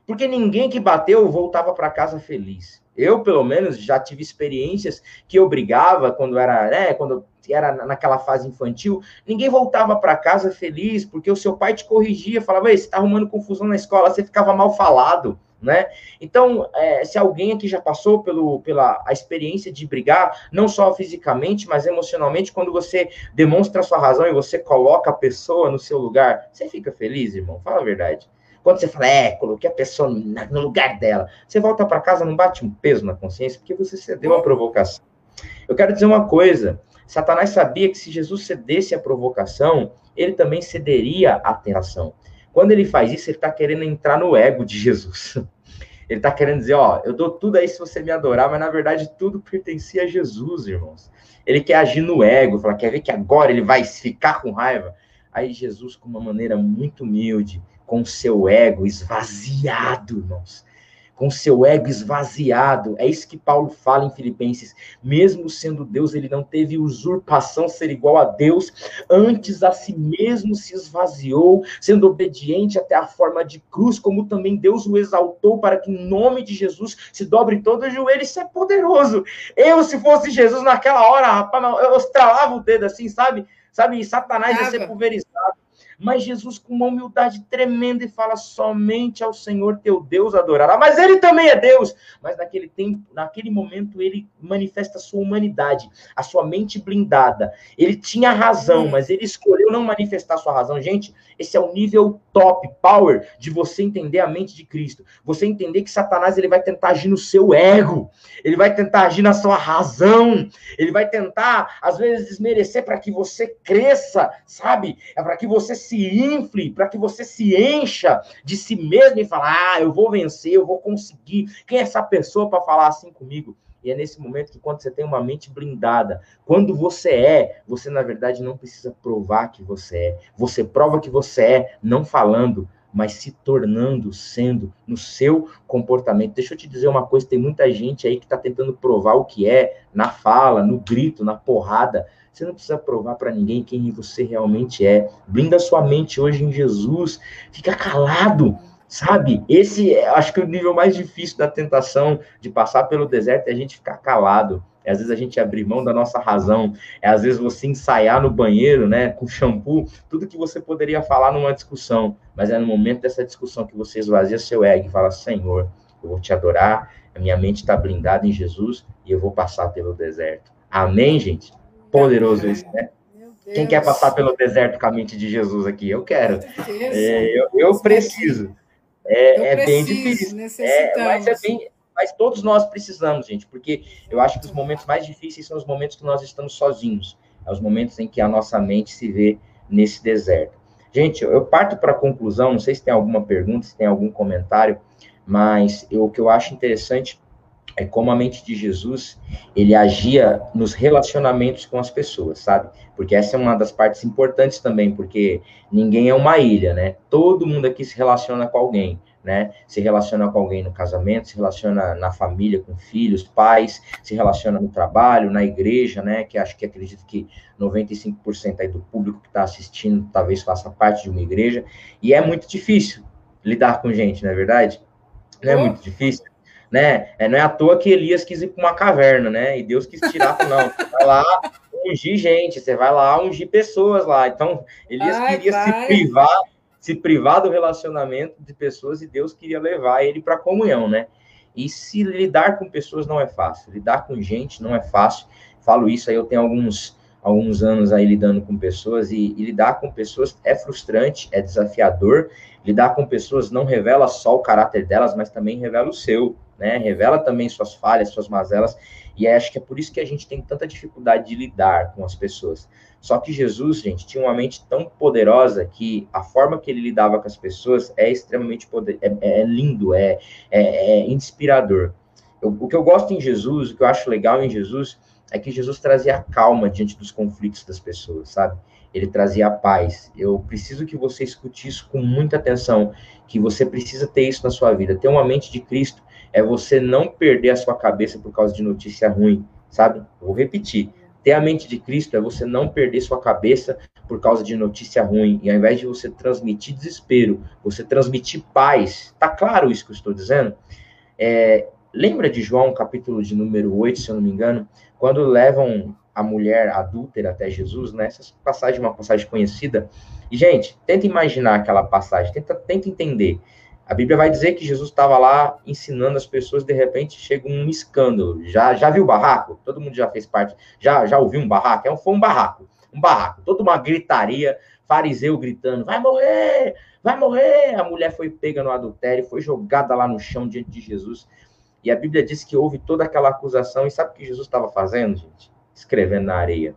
porque ninguém que bateu voltava para casa feliz. Eu, pelo menos, já tive experiências que eu brigava quando era, né, quando era naquela fase infantil, ninguém voltava para casa feliz, porque o seu pai te corrigia, falava, você está arrumando confusão na escola, você ficava mal falado, né? Então, é, se alguém aqui já passou pelo, pela a experiência de brigar, não só fisicamente, mas emocionalmente, quando você demonstra a sua razão e você coloca a pessoa no seu lugar, você fica feliz, irmão? Fala a verdade. Quando você fala, é, coloquei a pessoa no lugar dela, você volta para casa, não bate um peso na consciência, porque você cedeu a provocação. Eu quero dizer uma coisa: Satanás sabia que se Jesus cedesse à provocação, ele também cederia à tentação. Quando ele faz isso, ele está querendo entrar no ego de Jesus. Ele está querendo dizer, ó, eu dou tudo aí se você me adorar, mas na verdade tudo pertencia a Jesus, irmãos. Ele quer agir no ego, falar, quer ver que agora ele vai ficar com raiva? Aí Jesus, com uma maneira muito humilde, com seu ego esvaziado, irmãos, com seu ego esvaziado. É isso que Paulo fala em Filipenses. Mesmo sendo Deus, ele não teve usurpação ser igual a Deus, antes a si mesmo se esvaziou, sendo obediente até a forma de cruz, como também Deus o exaltou para que em nome de Jesus se dobre todo o joelho. Isso é poderoso. Eu, se fosse Jesus naquela hora, rapaz, eu estralava o dedo assim, sabe? Sabe, Satanás ia ser pulverizado. Mas Jesus, com uma humildade tremenda, e fala: somente ao Senhor teu Deus adorará. Mas ele também é Deus. Mas naquele tempo, naquele momento, ele manifesta a sua humanidade, a sua mente blindada. Ele tinha razão, mas ele escolheu não manifestar sua razão. Gente, esse é o nível top power de você entender a mente de Cristo. Você entender que Satanás ele vai tentar agir no seu ego, ele vai tentar agir na sua razão, ele vai tentar, às vezes, desmerecer para que você cresça, sabe? É para que você se infle, para que você se encha de si mesmo e falar: ah, eu vou vencer, eu vou conseguir. Quem é essa pessoa para falar assim comigo? E é nesse momento que, quando você tem uma mente blindada, quando você é, você na verdade não precisa provar que você é. Você prova que você é, não falando, mas se tornando, sendo no seu comportamento. Deixa eu te dizer uma coisa: tem muita gente aí que está tentando provar o que é na fala, no grito, na porrada. Você não precisa provar para ninguém quem você realmente é. Blinda sua mente hoje em Jesus. Fica calado, sabe? Esse é, acho que o nível mais difícil da tentação de passar pelo deserto é a gente ficar calado. É às vezes a gente abrir mão da nossa razão. É às vezes você ensaiar no banheiro, né, com shampoo, tudo que você poderia falar numa discussão. Mas é no momento dessa discussão que você esvazia seu ego e fala: Senhor, eu vou te adorar. A minha mente está blindada em Jesus e eu vou passar pelo deserto. Amém, gente? Poderoso isso, né? Quem quer passar pelo deserto com a mente de Jesus aqui? Eu quero. É, eu, eu, preciso. É, é bem difícil. É, mas, é bem, mas todos nós precisamos, gente, porque eu acho que os momentos mais difíceis são os momentos que nós estamos sozinhos. É os momentos em que a nossa mente se vê nesse deserto. Gente, eu parto para a conclusão, não sei se tem alguma pergunta, se tem algum comentário, mas eu, o que eu acho interessante é como a mente de Jesus, ele agia nos relacionamentos com as pessoas, sabe? Porque essa é uma das partes importantes também, porque ninguém é uma ilha, né? Todo mundo aqui se relaciona com alguém, né? Se relaciona com alguém no casamento, se relaciona na família, com filhos, pais, se relaciona no trabalho, na igreja, né? Que acho que acredito que 95% aí do público que está assistindo talvez faça parte de uma igreja, e é muito difícil lidar com gente, não é verdade? Não é muito difícil né? É, não é à toa que Elias quis ir para uma caverna, né? E Deus quis tirar, não, você vai lá ungir gente, você vai lá ungir pessoas lá. Então, Elias Ai, queria se privar, se privar do relacionamento de pessoas e Deus queria levar ele para a comunhão, né? E se lidar com pessoas não é fácil, lidar com gente não é fácil. Falo isso aí, eu tenho alguns alguns anos aí lidando com pessoas e, e, lidar com pessoas é frustrante, é desafiador. Lidar com pessoas não revela só o caráter delas, mas também revela o seu né? Revela também suas falhas, suas mazelas, e acho que é por isso que a gente tem tanta dificuldade de lidar com as pessoas. Só que Jesus, gente, tinha uma mente tão poderosa que a forma que ele lidava com as pessoas é extremamente poder, é, é lindo, é, é, é inspirador. Eu, o que eu gosto em Jesus, o que eu acho legal em Jesus, é que Jesus trazia calma diante dos conflitos das pessoas, sabe? Ele trazia paz. Eu preciso que você escute isso com muita atenção, que você precisa ter isso na sua vida, ter uma mente de Cristo é você não perder a sua cabeça por causa de notícia ruim, sabe? vou repetir. Ter a mente de Cristo é você não perder sua cabeça por causa de notícia ruim. E ao invés de você transmitir desespero, você transmitir paz. Tá claro isso que eu estou dizendo? É, lembra de João, capítulo de número 8, se eu não me engano, quando levam a mulher adúltera até Jesus, né? Essa passagem é uma passagem conhecida. E, gente, tenta imaginar aquela passagem, tenta, tenta entender. A Bíblia vai dizer que Jesus estava lá ensinando as pessoas, de repente chega um escândalo. Já, já viu barraco? Todo mundo já fez parte, já, já ouviu um barraco? É um, foi um barraco, um barraco, toda uma gritaria, fariseu gritando, vai morrer, vai morrer. A mulher foi pega no adultério, foi jogada lá no chão diante de Jesus. E a Bíblia diz que houve toda aquela acusação, e sabe o que Jesus estava fazendo, gente? Escrevendo na areia.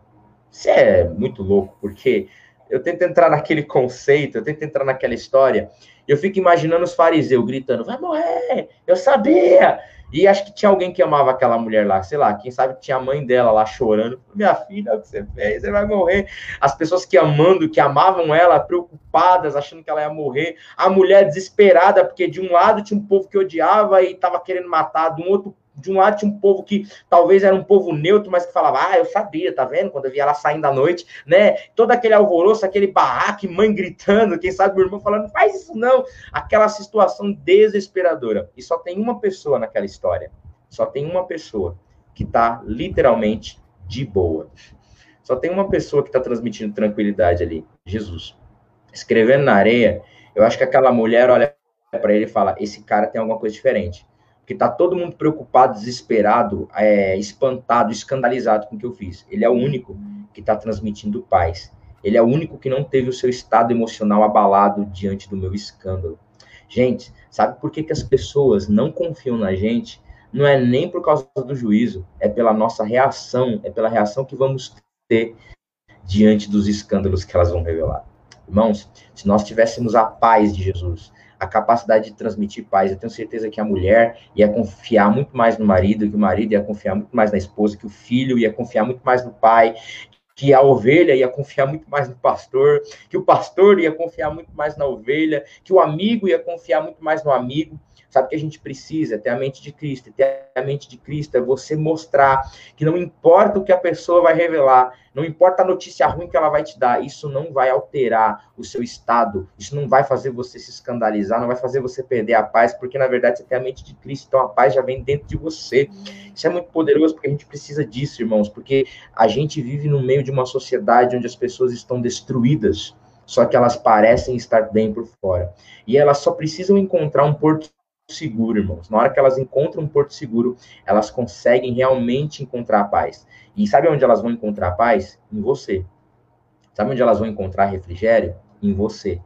Isso é muito louco, porque eu tento entrar naquele conceito, eu tento entrar naquela história, eu fico imaginando os fariseus gritando: vai morrer, eu sabia. E acho que tinha alguém que amava aquela mulher lá, sei lá, quem sabe tinha a mãe dela lá chorando. Minha filha, o que você fez? Você vai morrer. As pessoas que amando, que amavam ela, preocupadas, achando que ela ia morrer. A mulher desesperada, porque de um lado tinha um povo que odiava e estava querendo matar, do outro de um lado tinha um povo que talvez era um povo neutro, mas que falava, ah, eu sabia, tá vendo? Quando eu via ela saindo à noite, né? Todo aquele alvoroço, aquele barraque, mãe gritando, quem sabe meu irmão falando, faz isso não. Aquela situação desesperadora. E só tem uma pessoa naquela história. Só tem uma pessoa que tá literalmente de boa. Só tem uma pessoa que está transmitindo tranquilidade ali, Jesus. Escrevendo na areia, eu acho que aquela mulher olha para ele e fala: esse cara tem alguma coisa diferente que está todo mundo preocupado, desesperado, é, espantado, escandalizado com o que eu fiz. Ele é o único que está transmitindo paz. Ele é o único que não teve o seu estado emocional abalado diante do meu escândalo. Gente, sabe por que, que as pessoas não confiam na gente? Não é nem por causa do juízo, é pela nossa reação, é pela reação que vamos ter diante dos escândalos que elas vão revelar. Irmãos, se nós tivéssemos a paz de Jesus, a capacidade de transmitir paz. Eu tenho certeza que a mulher ia confiar muito mais no marido, que o marido ia confiar muito mais na esposa, que o filho ia confiar muito mais no pai, que a ovelha ia confiar muito mais no pastor, que o pastor ia confiar muito mais na ovelha, que o amigo ia confiar muito mais no amigo. Sabe que a gente precisa ter a mente de Cristo. Ter a mente de Cristo é você mostrar que não importa o que a pessoa vai revelar, não importa a notícia ruim que ela vai te dar, isso não vai alterar o seu estado, isso não vai fazer você se escandalizar, não vai fazer você perder a paz, porque na verdade você tem a mente de Cristo, então a paz já vem dentro de você. Isso é muito poderoso porque a gente precisa disso, irmãos, porque a gente vive no meio de uma sociedade onde as pessoas estão destruídas, só que elas parecem estar bem por fora. E elas só precisam encontrar um porto seguro, irmãos. Na hora que elas encontram um porto seguro, elas conseguem realmente encontrar a paz. E sabe onde elas vão encontrar a paz? Em você. Sabe onde elas vão encontrar refrigério? Em você.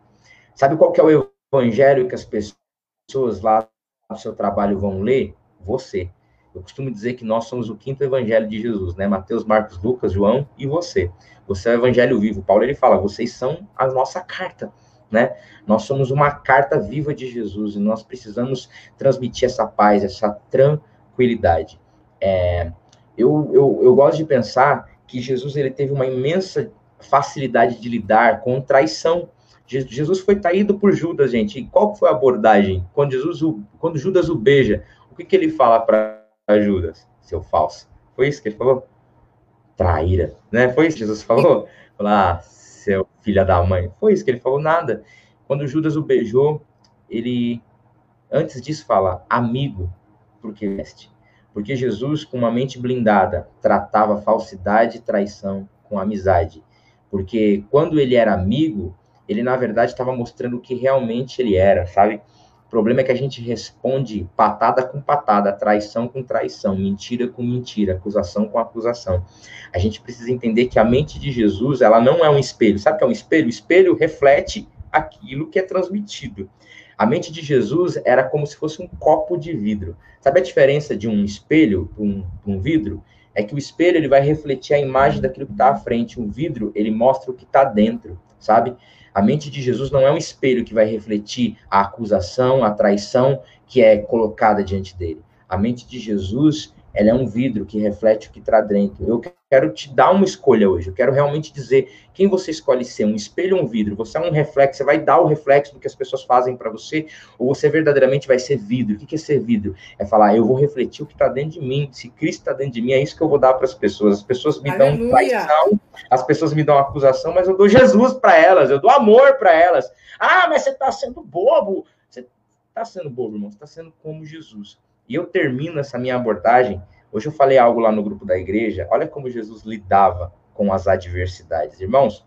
Sabe qual que é o evangelho que as pessoas lá no seu trabalho vão ler? Você. Eu costumo dizer que nós somos o quinto evangelho de Jesus, né? Mateus, Marcos, Lucas, João e você. Você é o evangelho vivo. Paulo ele fala, vocês são a nossa carta né? Nós somos uma carta viva de Jesus e nós precisamos transmitir essa paz, essa tranquilidade. É, eu, eu, eu gosto de pensar que Jesus ele teve uma imensa facilidade de lidar com traição. Jesus foi traído por Judas, gente. E qual foi a abordagem? Quando Jesus, quando Judas o beija, o que, que ele fala para Judas? Seu falso. Foi isso que ele falou? Traíra, né? Foi isso que Jesus falou? Falar, ah, seu filha da mãe. Foi isso que ele falou, nada. Quando Judas o beijou, ele, antes disso, fala, amigo, porque veste. Porque Jesus, com uma mente blindada, tratava falsidade e traição com amizade. Porque quando ele era amigo, ele, na verdade, estava mostrando o que realmente ele era, sabe? Problema é que a gente responde patada com patada, traição com traição, mentira com mentira, acusação com acusação. A gente precisa entender que a mente de Jesus, ela não é um espelho. Sabe o que é um espelho? O espelho reflete aquilo que é transmitido. A mente de Jesus era como se fosse um copo de vidro. Sabe a diferença de um espelho para um, um, vidro? É que o espelho ele vai refletir a imagem daquilo que está à frente. O vidro ele mostra o que está dentro, sabe? A mente de Jesus não é um espelho que vai refletir a acusação, a traição que é colocada diante dele. A mente de Jesus ela é um vidro que reflete o que está dentro. Eu quero te dar uma escolha hoje. Eu quero realmente dizer quem você escolhe ser, um espelho ou um vidro. Você é um reflexo, você vai dar o reflexo do que as pessoas fazem para você, ou você verdadeiramente vai ser vidro. O que é ser vidro? É falar, eu vou refletir o que está dentro de mim. Se Cristo está dentro de mim, é isso que eu vou dar para as pessoas. As pessoas me Aleluia. dão traição, as pessoas me dão acusação, mas eu dou Jesus para elas, eu dou amor para elas. Ah, mas você está sendo bobo. Você está sendo bobo, irmão. Você está sendo como Jesus. E eu termino essa minha abordagem. Hoje eu falei algo lá no grupo da igreja. Olha como Jesus lidava com as adversidades. Irmãos,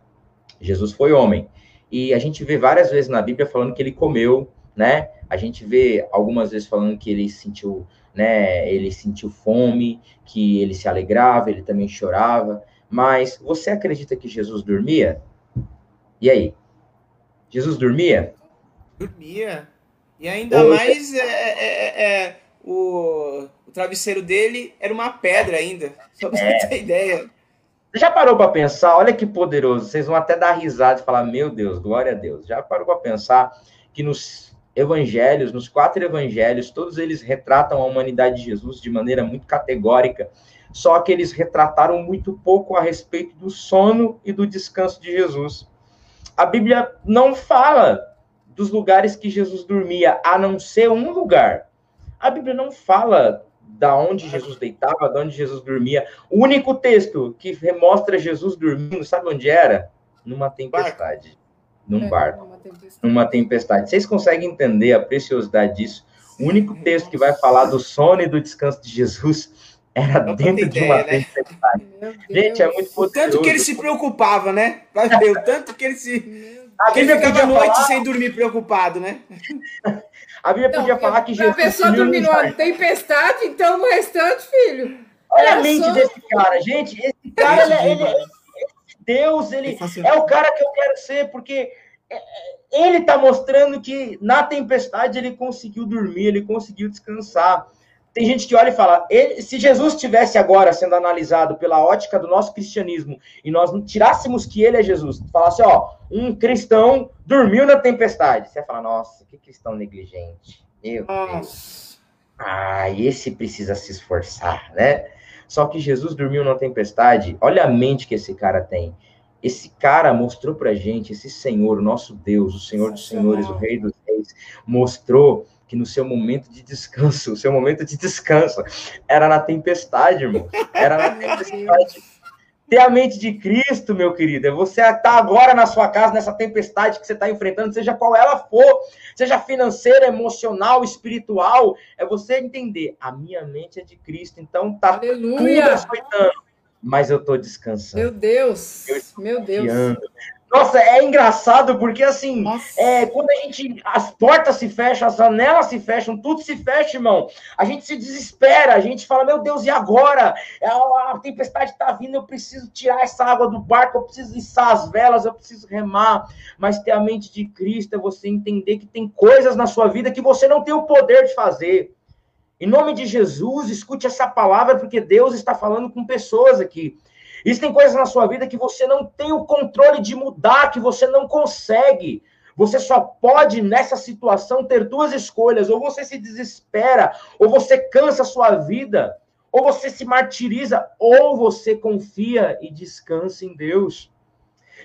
Jesus foi homem. E a gente vê várias vezes na Bíblia falando que ele comeu, né? A gente vê algumas vezes falando que ele sentiu, né? Ele sentiu fome, que ele se alegrava, ele também chorava. Mas você acredita que Jesus dormia? E aí? Jesus dormia? Dormia. E ainda Poxa. mais é, é, é, é o, o travesseiro dele era uma pedra ainda. Só pra é. você ter ideia. Você já parou para pensar? Olha que poderoso. Vocês vão até dar risada e falar: Meu Deus, glória a Deus. Já parou para pensar que nos, evangelhos, nos quatro evangelhos, todos eles retratam a humanidade de Jesus de maneira muito categórica, só que eles retrataram muito pouco a respeito do sono e do descanso de Jesus. A Bíblia não fala dos lugares que Jesus dormia, a não ser um lugar. A Bíblia não fala da onde Jesus deitava, da onde Jesus dormia. O único texto que mostra Jesus dormindo, sabe onde era? Numa tempestade. Num é, barco. Numa tempestade. numa tempestade. Vocês conseguem entender a preciosidade disso? O único texto que vai falar do sono e do descanso de Jesus era dentro de uma né? tempestade. Gente, é muito poderoso. O tanto que ele se preocupava, né? Vai ver, o tanto que ele se. A que ele ficava a noite falar... sem dormir preocupado, né? A Bíblia podia não, falar que Jesus. A pessoa dormir numa tempestade, então no restante, filho. Olha a mente só... desse cara, gente. Esse cara, ele, ele, Deus, ele é, é o cara que eu quero ser, porque é, é, ele está mostrando que na tempestade ele conseguiu dormir, ele conseguiu descansar. Tem gente que olha e fala: ele, se Jesus estivesse agora sendo analisado pela ótica do nosso cristianismo e nós tirássemos que ele é Jesus, falasse, ó, um cristão dormiu na tempestade, você ia falar: nossa, que cristão negligente. Meu Deus. Ah, esse precisa se esforçar, né? Só que Jesus dormiu na tempestade. Olha a mente que esse cara tem. Esse cara mostrou pra gente, esse Senhor, o nosso Deus, o Senhor dos Senhores, o Rei dos Reis, mostrou que no seu momento de descanso, o seu momento de descanso era na tempestade, irmão. Era na tempestade. Ter a mente de Cristo, meu querido, é você estar tá agora na sua casa, nessa tempestade que você está enfrentando, seja qual ela for, seja financeira, emocional, espiritual, é você entender, a minha mente é de Cristo, então tá Aleluia. tudo açoitando, mas eu estou descansando. Meu Deus, meu Deus. Nossa, é engraçado porque assim, é, quando a gente. As portas se fecham, as janelas se fecham, tudo se fecha, irmão. A gente se desespera, a gente fala, meu Deus, e agora? É, a, a tempestade está vindo, eu preciso tirar essa água do barco, eu preciso içar as velas, eu preciso remar. Mas ter a mente de Cristo é você entender que tem coisas na sua vida que você não tem o poder de fazer. Em nome de Jesus, escute essa palavra, porque Deus está falando com pessoas aqui. Existem coisas na sua vida que você não tem o controle de mudar, que você não consegue. Você só pode, nessa situação, ter duas escolhas: ou você se desespera, ou você cansa a sua vida, ou você se martiriza, ou você confia e descansa em Deus.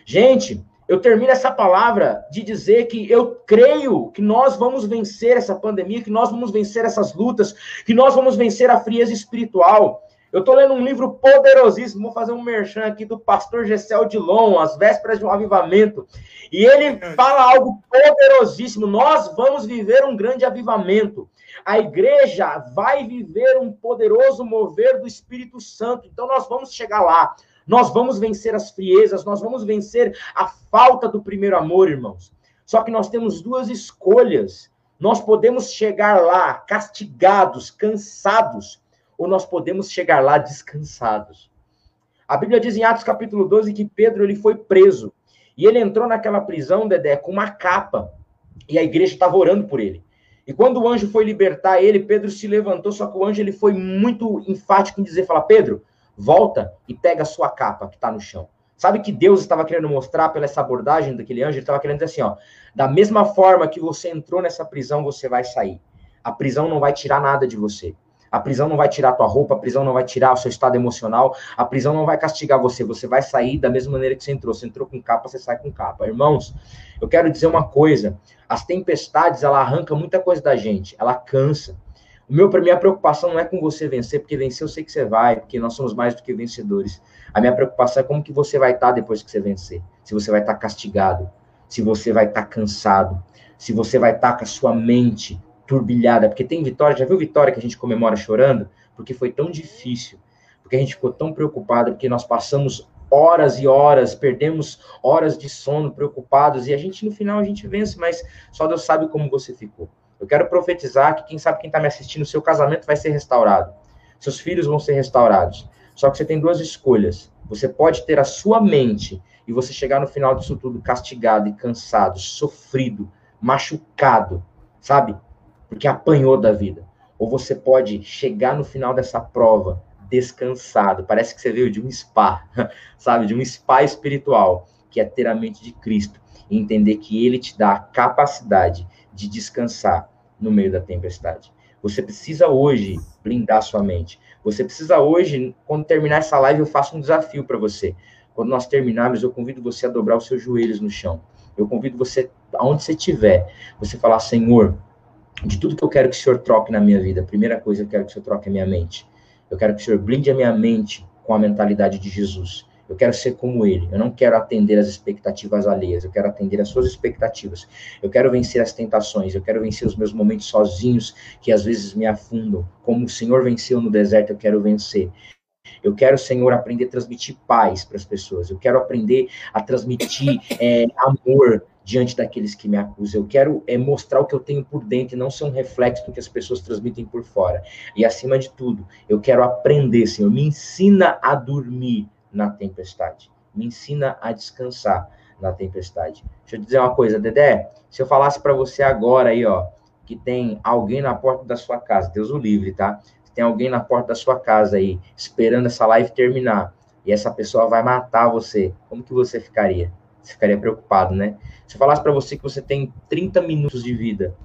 Gente, eu termino essa palavra de dizer que eu creio que nós vamos vencer essa pandemia, que nós vamos vencer essas lutas, que nós vamos vencer a frieza espiritual. Eu estou lendo um livro poderosíssimo, vou fazer um merchan aqui do pastor Gessel Dilon, As Vésperas de um Avivamento. E ele fala algo poderosíssimo. Nós vamos viver um grande avivamento. A igreja vai viver um poderoso mover do Espírito Santo. Então nós vamos chegar lá. Nós vamos vencer as friezas, nós vamos vencer a falta do primeiro amor, irmãos. Só que nós temos duas escolhas. Nós podemos chegar lá castigados, cansados, ou nós podemos chegar lá descansados. A Bíblia diz em Atos capítulo 12 que Pedro ele foi preso. E ele entrou naquela prisão, Dedé, com uma capa. E a igreja estava orando por ele. E quando o anjo foi libertar ele, Pedro se levantou, só que o anjo ele foi muito enfático em dizer, fala, Pedro, volta e pega a sua capa que está no chão. Sabe que Deus estava querendo mostrar pela essa abordagem daquele anjo? Ele estava querendo dizer assim, ó, da mesma forma que você entrou nessa prisão, você vai sair. A prisão não vai tirar nada de você. A prisão não vai tirar tua roupa, a prisão não vai tirar o seu estado emocional, a prisão não vai castigar você. Você vai sair da mesma maneira que você entrou. Você entrou com capa, você sai com capa. Irmãos, eu quero dizer uma coisa: as tempestades, ela arranca muita coisa da gente, ela cansa. O meu, minha preocupação não é com você vencer, porque vencer eu sei que você vai, porque nós somos mais do que vencedores. A minha preocupação é como que você vai estar depois que você vencer. Se você vai estar castigado, se você vai estar cansado, se você vai estar com a sua mente turbilhada, porque tem vitória, já viu vitória que a gente comemora chorando? Porque foi tão difícil, porque a gente ficou tão preocupado, porque nós passamos horas e horas, perdemos horas de sono preocupados, e a gente no final a gente vence, mas só Deus sabe como você ficou. Eu quero profetizar que quem sabe quem está me assistindo, seu casamento vai ser restaurado, seus filhos vão ser restaurados. Só que você tem duas escolhas. Você pode ter a sua mente e você chegar no final disso tudo castigado e cansado, sofrido, machucado, sabe? Porque apanhou da vida. Ou você pode chegar no final dessa prova descansado, parece que você veio de um spa, sabe, de um spa espiritual, que é ter a mente de Cristo e entender que ele te dá a capacidade de descansar no meio da tempestade. Você precisa hoje blindar sua mente. Você precisa hoje, quando terminar essa live, eu faço um desafio para você. Quando nós terminarmos, eu convido você a dobrar os seus joelhos no chão. Eu convido você, aonde você estiver, você falar, Senhor, de tudo que eu quero que o Senhor troque na minha vida, a primeira coisa eu quero que o Senhor troque a minha mente. Eu quero que o Senhor blinde a minha mente com a mentalidade de Jesus. Eu quero ser como ele. Eu não quero atender as expectativas alheias. Eu quero atender as suas expectativas. Eu quero vencer as tentações. Eu quero vencer os meus momentos sozinhos que às vezes me afundam. Como o Senhor venceu no deserto, eu quero vencer. Eu quero, Senhor, aprender a transmitir paz para as pessoas. Eu quero aprender a transmitir é, amor diante daqueles que me acusam. Eu quero é, mostrar o que eu tenho por dentro e não ser um reflexo do que as pessoas transmitem por fora. E acima de tudo, eu quero aprender, Senhor. Me ensina a dormir na tempestade. Me ensina a descansar na tempestade. Deixa eu dizer uma coisa, Dedé. Se eu falasse para você agora aí, ó, que tem alguém na porta da sua casa, Deus o livre, tá? Tem alguém na porta da sua casa aí, esperando essa live terminar, e essa pessoa vai matar você. Como que você ficaria? Você ficaria preocupado, né? Se eu falasse para você que você tem 30 minutos de vida,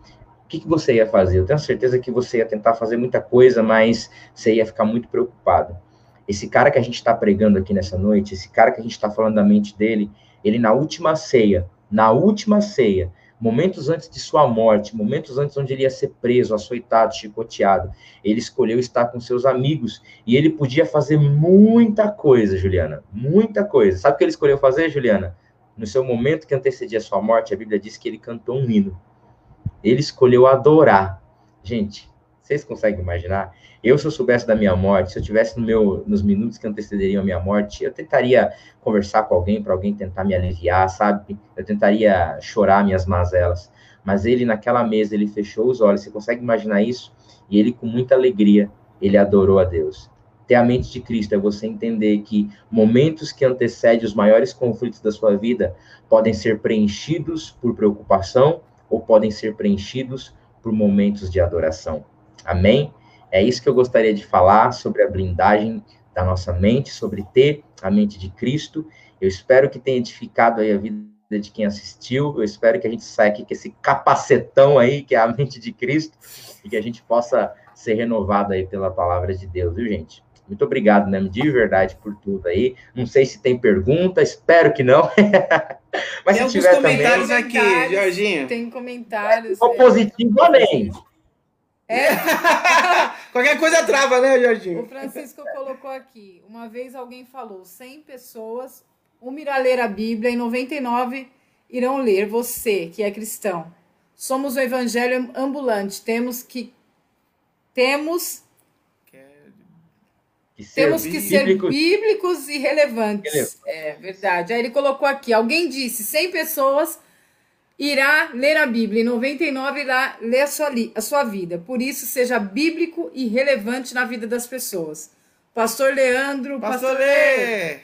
o que, que você ia fazer? Eu tenho certeza que você ia tentar fazer muita coisa, mas você ia ficar muito preocupado. Esse cara que a gente está pregando aqui nessa noite, esse cara que a gente está falando da mente dele, ele na última ceia, na última ceia, momentos antes de sua morte, momentos antes onde ele ia ser preso, açoitado, chicoteado, ele escolheu estar com seus amigos e ele podia fazer muita coisa, Juliana, muita coisa. Sabe o que ele escolheu fazer, Juliana? No seu momento que antecedia a sua morte, a Bíblia diz que ele cantou um hino. Ele escolheu adorar. Gente, vocês conseguem imaginar? Eu, se eu soubesse da minha morte, se eu tivesse no meu, nos minutos que antecederiam a minha morte, eu tentaria conversar com alguém para alguém tentar me aliviar, sabe? Eu tentaria chorar minhas mazelas. Mas ele, naquela mesa, ele fechou os olhos. Você consegue imaginar isso? E ele, com muita alegria, ele adorou a Deus. Ter a mente de Cristo é você entender que momentos que antecedem os maiores conflitos da sua vida podem ser preenchidos por preocupação ou podem ser preenchidos por momentos de adoração. Amém? É isso que eu gostaria de falar sobre a blindagem da nossa mente, sobre ter a mente de Cristo. Eu espero que tenha edificado aí a vida de quem assistiu. Eu espero que a gente saia aqui com esse capacetão aí, que é a mente de Cristo, e que a gente possa ser renovado aí pela palavra de Deus, viu, gente? Muito obrigado, né? De verdade por tudo aí. Não sei se tem pergunta, espero que não. Mas tem se tiver comentários também... aqui, Jorginho. Tem comentários. É, positivo, amém. É. Qualquer coisa trava, né, Jorginho? O Francisco colocou aqui. Uma vez alguém falou: 100 pessoas, uma irá ler a Bíblia e 99 irão ler. Você, que é cristão. Somos o evangelho ambulante. Temos que. Temos. Que temos que ser bíblicos e relevantes. É verdade. Aí ele colocou aqui: alguém disse 100 pessoas irá ler a Bíblia e 99 irá ler a sua, a sua vida. Por isso, seja bíblico e relevante na vida das pessoas. Pastor Leandro, Pastor, pastor Lê.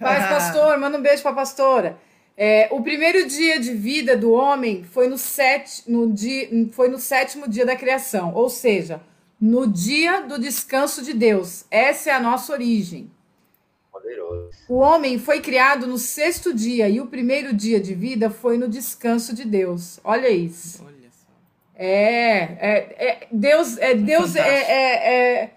Paz, pastor, manda um beijo para a pastora. É, o primeiro dia de vida do homem foi no, set, no dia, foi no sétimo dia da criação, ou seja, no dia do descanso de Deus. Essa é a nossa origem. Poderoso. O homem foi criado no sexto dia e o primeiro dia de vida foi no descanso de Deus. Olha isso. Olha só. É, é, é Deus, é, Deus é, é, é,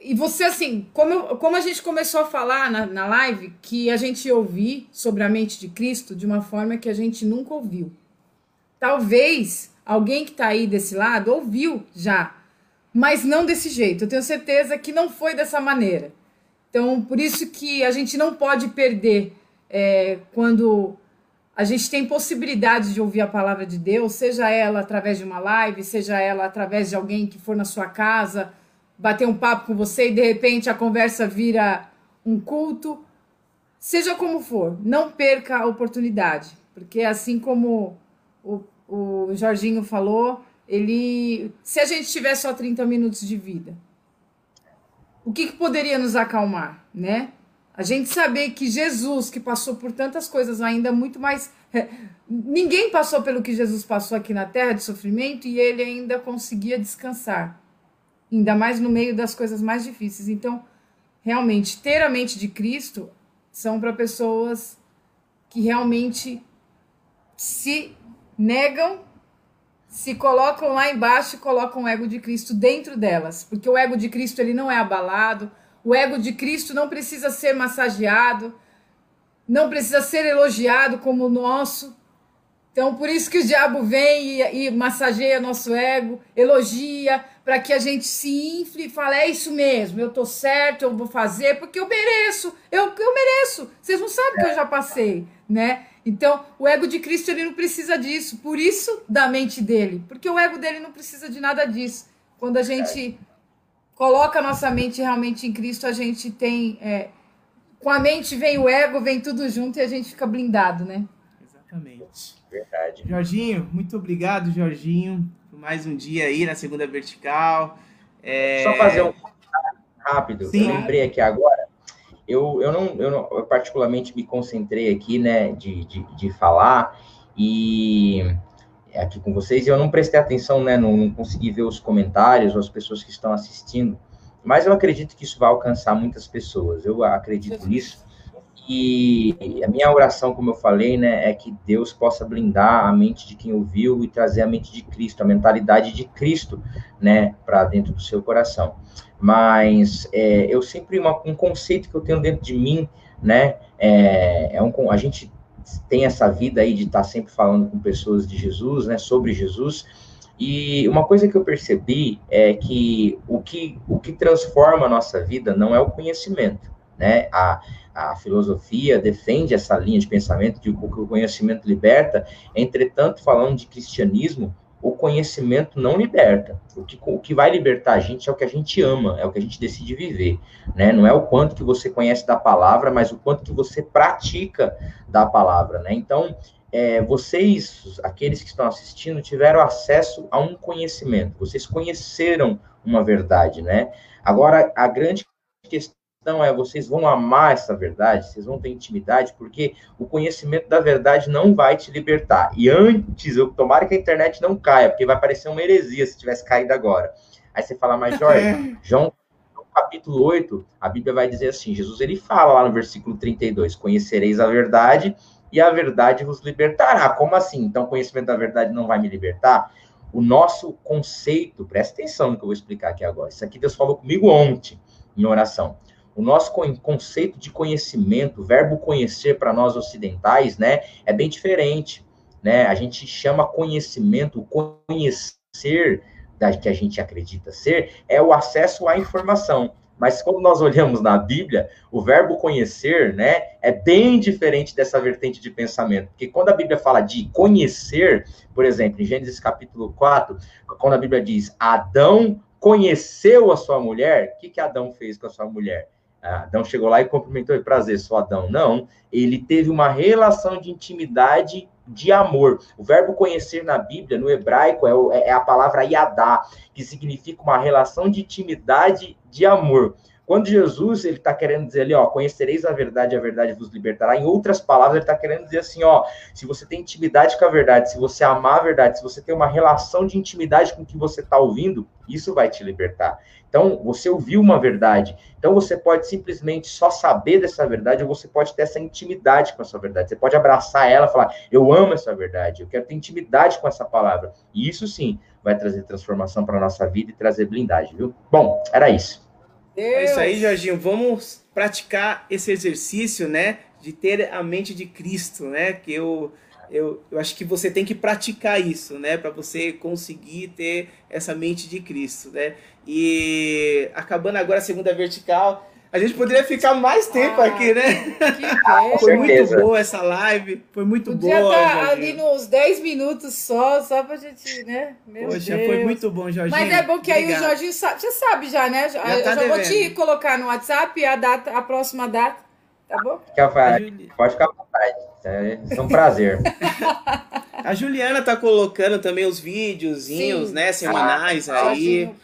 e você assim, como, como a gente começou a falar na, na live, que a gente ouvir sobre a mente de Cristo de uma forma que a gente nunca ouviu. Talvez alguém que está aí desse lado ouviu já, mas não desse jeito. Eu tenho certeza que não foi dessa maneira. Então, por isso que a gente não pode perder é, quando a gente tem possibilidade de ouvir a palavra de Deus, seja ela através de uma live, seja ela através de alguém que for na sua casa, bater um papo com você e de repente a conversa vira um culto. Seja como for, não perca a oportunidade, porque assim como o, o Jorginho falou, ele, se a gente tiver só 30 minutos de vida, o que, que poderia nos acalmar, né? A gente saber que Jesus, que passou por tantas coisas ainda muito mais. Ninguém passou pelo que Jesus passou aqui na terra de sofrimento e ele ainda conseguia descansar. Ainda mais no meio das coisas mais difíceis. Então, realmente, ter a mente de Cristo são para pessoas que realmente se negam, se colocam lá embaixo e colocam o ego de Cristo dentro delas, porque o ego de Cristo ele não é abalado, o ego de Cristo não precisa ser massageado, não precisa ser elogiado como o nosso. Então, por isso que o diabo vem e, e massageia nosso ego, elogia, para que a gente se infle e fale: é isso mesmo, eu tô certo, eu vou fazer, porque eu mereço, eu, eu mereço. Vocês não sabem que eu já passei, né? Então, o ego de Cristo ele não precisa disso, por isso da mente dele, porque o ego dele não precisa de nada disso. Quando a gente coloca a nossa mente realmente em Cristo, a gente tem. É, com a mente vem o ego, vem tudo junto e a gente fica blindado, né? Exatamente. Verdade. Jorginho, muito obrigado, Jorginho, por mais um dia aí na segunda vertical. É... Só fazer um rápido. Sim. Eu lembrei aqui agora. Eu, eu, não, eu não eu particularmente me concentrei aqui, né, de, de, de falar e aqui com vocês e eu não prestei atenção, né, não, não consegui ver os comentários ou as pessoas que estão assistindo. Mas eu acredito que isso vai alcançar muitas pessoas. Eu acredito nisso. E a minha oração, como eu falei, né, é que Deus possa blindar a mente de quem ouviu e trazer a mente de Cristo, a mentalidade de Cristo, né, para dentro do seu coração. Mas é, eu sempre uma, um conceito que eu tenho dentro de mim, né, é, é um, a gente tem essa vida aí de estar tá sempre falando com pessoas de Jesus, né, sobre Jesus. E uma coisa que eu percebi é que o que, o que transforma a nossa vida não é o conhecimento, né? A, a filosofia defende essa linha de pensamento de que o conhecimento liberta, entretanto, falando de cristianismo, o conhecimento não liberta. O que, o que vai libertar a gente é o que a gente ama, é o que a gente decide viver, né? Não é o quanto que você conhece da palavra, mas o quanto que você pratica da palavra, né? Então, é, vocês, aqueles que estão assistindo, tiveram acesso a um conhecimento, vocês conheceram uma verdade, né? Agora, a grande questão questão é, vocês vão amar essa verdade, vocês vão ter intimidade, porque o conhecimento da verdade não vai te libertar. E antes, eu tomara que a internet não caia, porque vai parecer uma heresia se tivesse caído agora. Aí você fala, mas Jorge, João capítulo 8, a Bíblia vai dizer assim, Jesus ele fala lá no versículo 32, conhecereis a verdade e a verdade vos libertará. Como assim? Então, o conhecimento da verdade não vai me libertar? O nosso conceito, presta atenção no que eu vou explicar aqui agora. Isso aqui Deus falou comigo ontem, em oração. O nosso conceito de conhecimento, o verbo conhecer para nós ocidentais, né, é bem diferente, né? A gente chama conhecimento, conhecer da que a gente acredita ser, é o acesso à informação. Mas quando nós olhamos na Bíblia, o verbo conhecer, né, é bem diferente dessa vertente de pensamento. Porque quando a Bíblia fala de conhecer, por exemplo, em Gênesis capítulo 4, quando a Bíblia diz Adão conheceu a sua mulher, o que, que Adão fez com a sua mulher? Adão chegou lá e cumprimentou e prazer, sou Adão. Não, ele teve uma relação de intimidade de amor. O verbo conhecer na Bíblia, no hebraico, é, o, é a palavra yadá, que significa uma relação de intimidade de amor. Quando Jesus ele está querendo dizer ali, ó, conhecereis a verdade, a verdade vos libertará. Em outras palavras, ele está querendo dizer assim, ó, se você tem intimidade com a verdade, se você amar a verdade, se você tem uma relação de intimidade com o que você está ouvindo, isso vai te libertar. Então, você ouviu uma verdade. Então, você pode simplesmente só saber dessa verdade, ou você pode ter essa intimidade com essa verdade. Você pode abraçar ela, falar, eu amo essa verdade, eu quero ter intimidade com essa palavra. E isso sim vai trazer transformação para nossa vida e trazer blindagem, viu? Bom, era isso. Deus. É isso aí, Jorginho. Vamos praticar esse exercício, né? De ter a mente de Cristo, né? Que eu, eu, eu acho que você tem que praticar isso, né? Para você conseguir ter essa mente de Cristo, né? E acabando agora a segunda vertical, a gente poderia ficar mais tempo ah, aqui, né? foi muito boa essa live, foi muito Podia boa. Podia estar ali nos 10 minutos só, só pra gente, né? Meu Poxa, Deus. foi muito bom, Jorginho. Mas é bom que Obrigado. aí o Jorginho sabe, você sabe já, né? Já, já, tá já vou te colocar no WhatsApp a data, a próxima data, tá bom? Pode ficar à vontade, é, é um prazer. a Juliana tá colocando também os videozinhos, Sim. né, semanais ah, aí.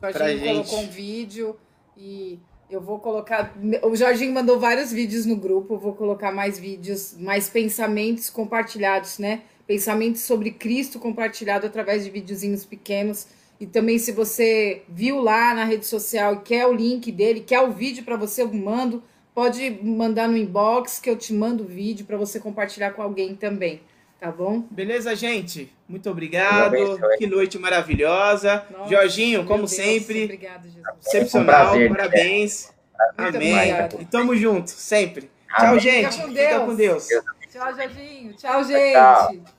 O Jorginho colocou um vídeo e eu vou colocar. O Jorginho mandou vários vídeos no grupo, vou colocar mais vídeos, mais pensamentos compartilhados, né? Pensamentos sobre Cristo compartilhado através de videozinhos pequenos. E também, se você viu lá na rede social e quer o link dele, quer o vídeo para você, eu mando. Pode mandar no inbox que eu te mando o vídeo para você compartilhar com alguém também. Tá bom? Beleza, gente? Muito obrigado. que noite maravilhosa. Nossa, Jorginho, como Deus, sempre. Obrigado, Jesus. Excepcional. Um prazer, parabéns. Né? Amém. E tamo junto, sempre. Amém. Tchau, gente. Fica com Deus. Fica com Deus. Tchau, Jorginho. Tchau, gente. Tchau.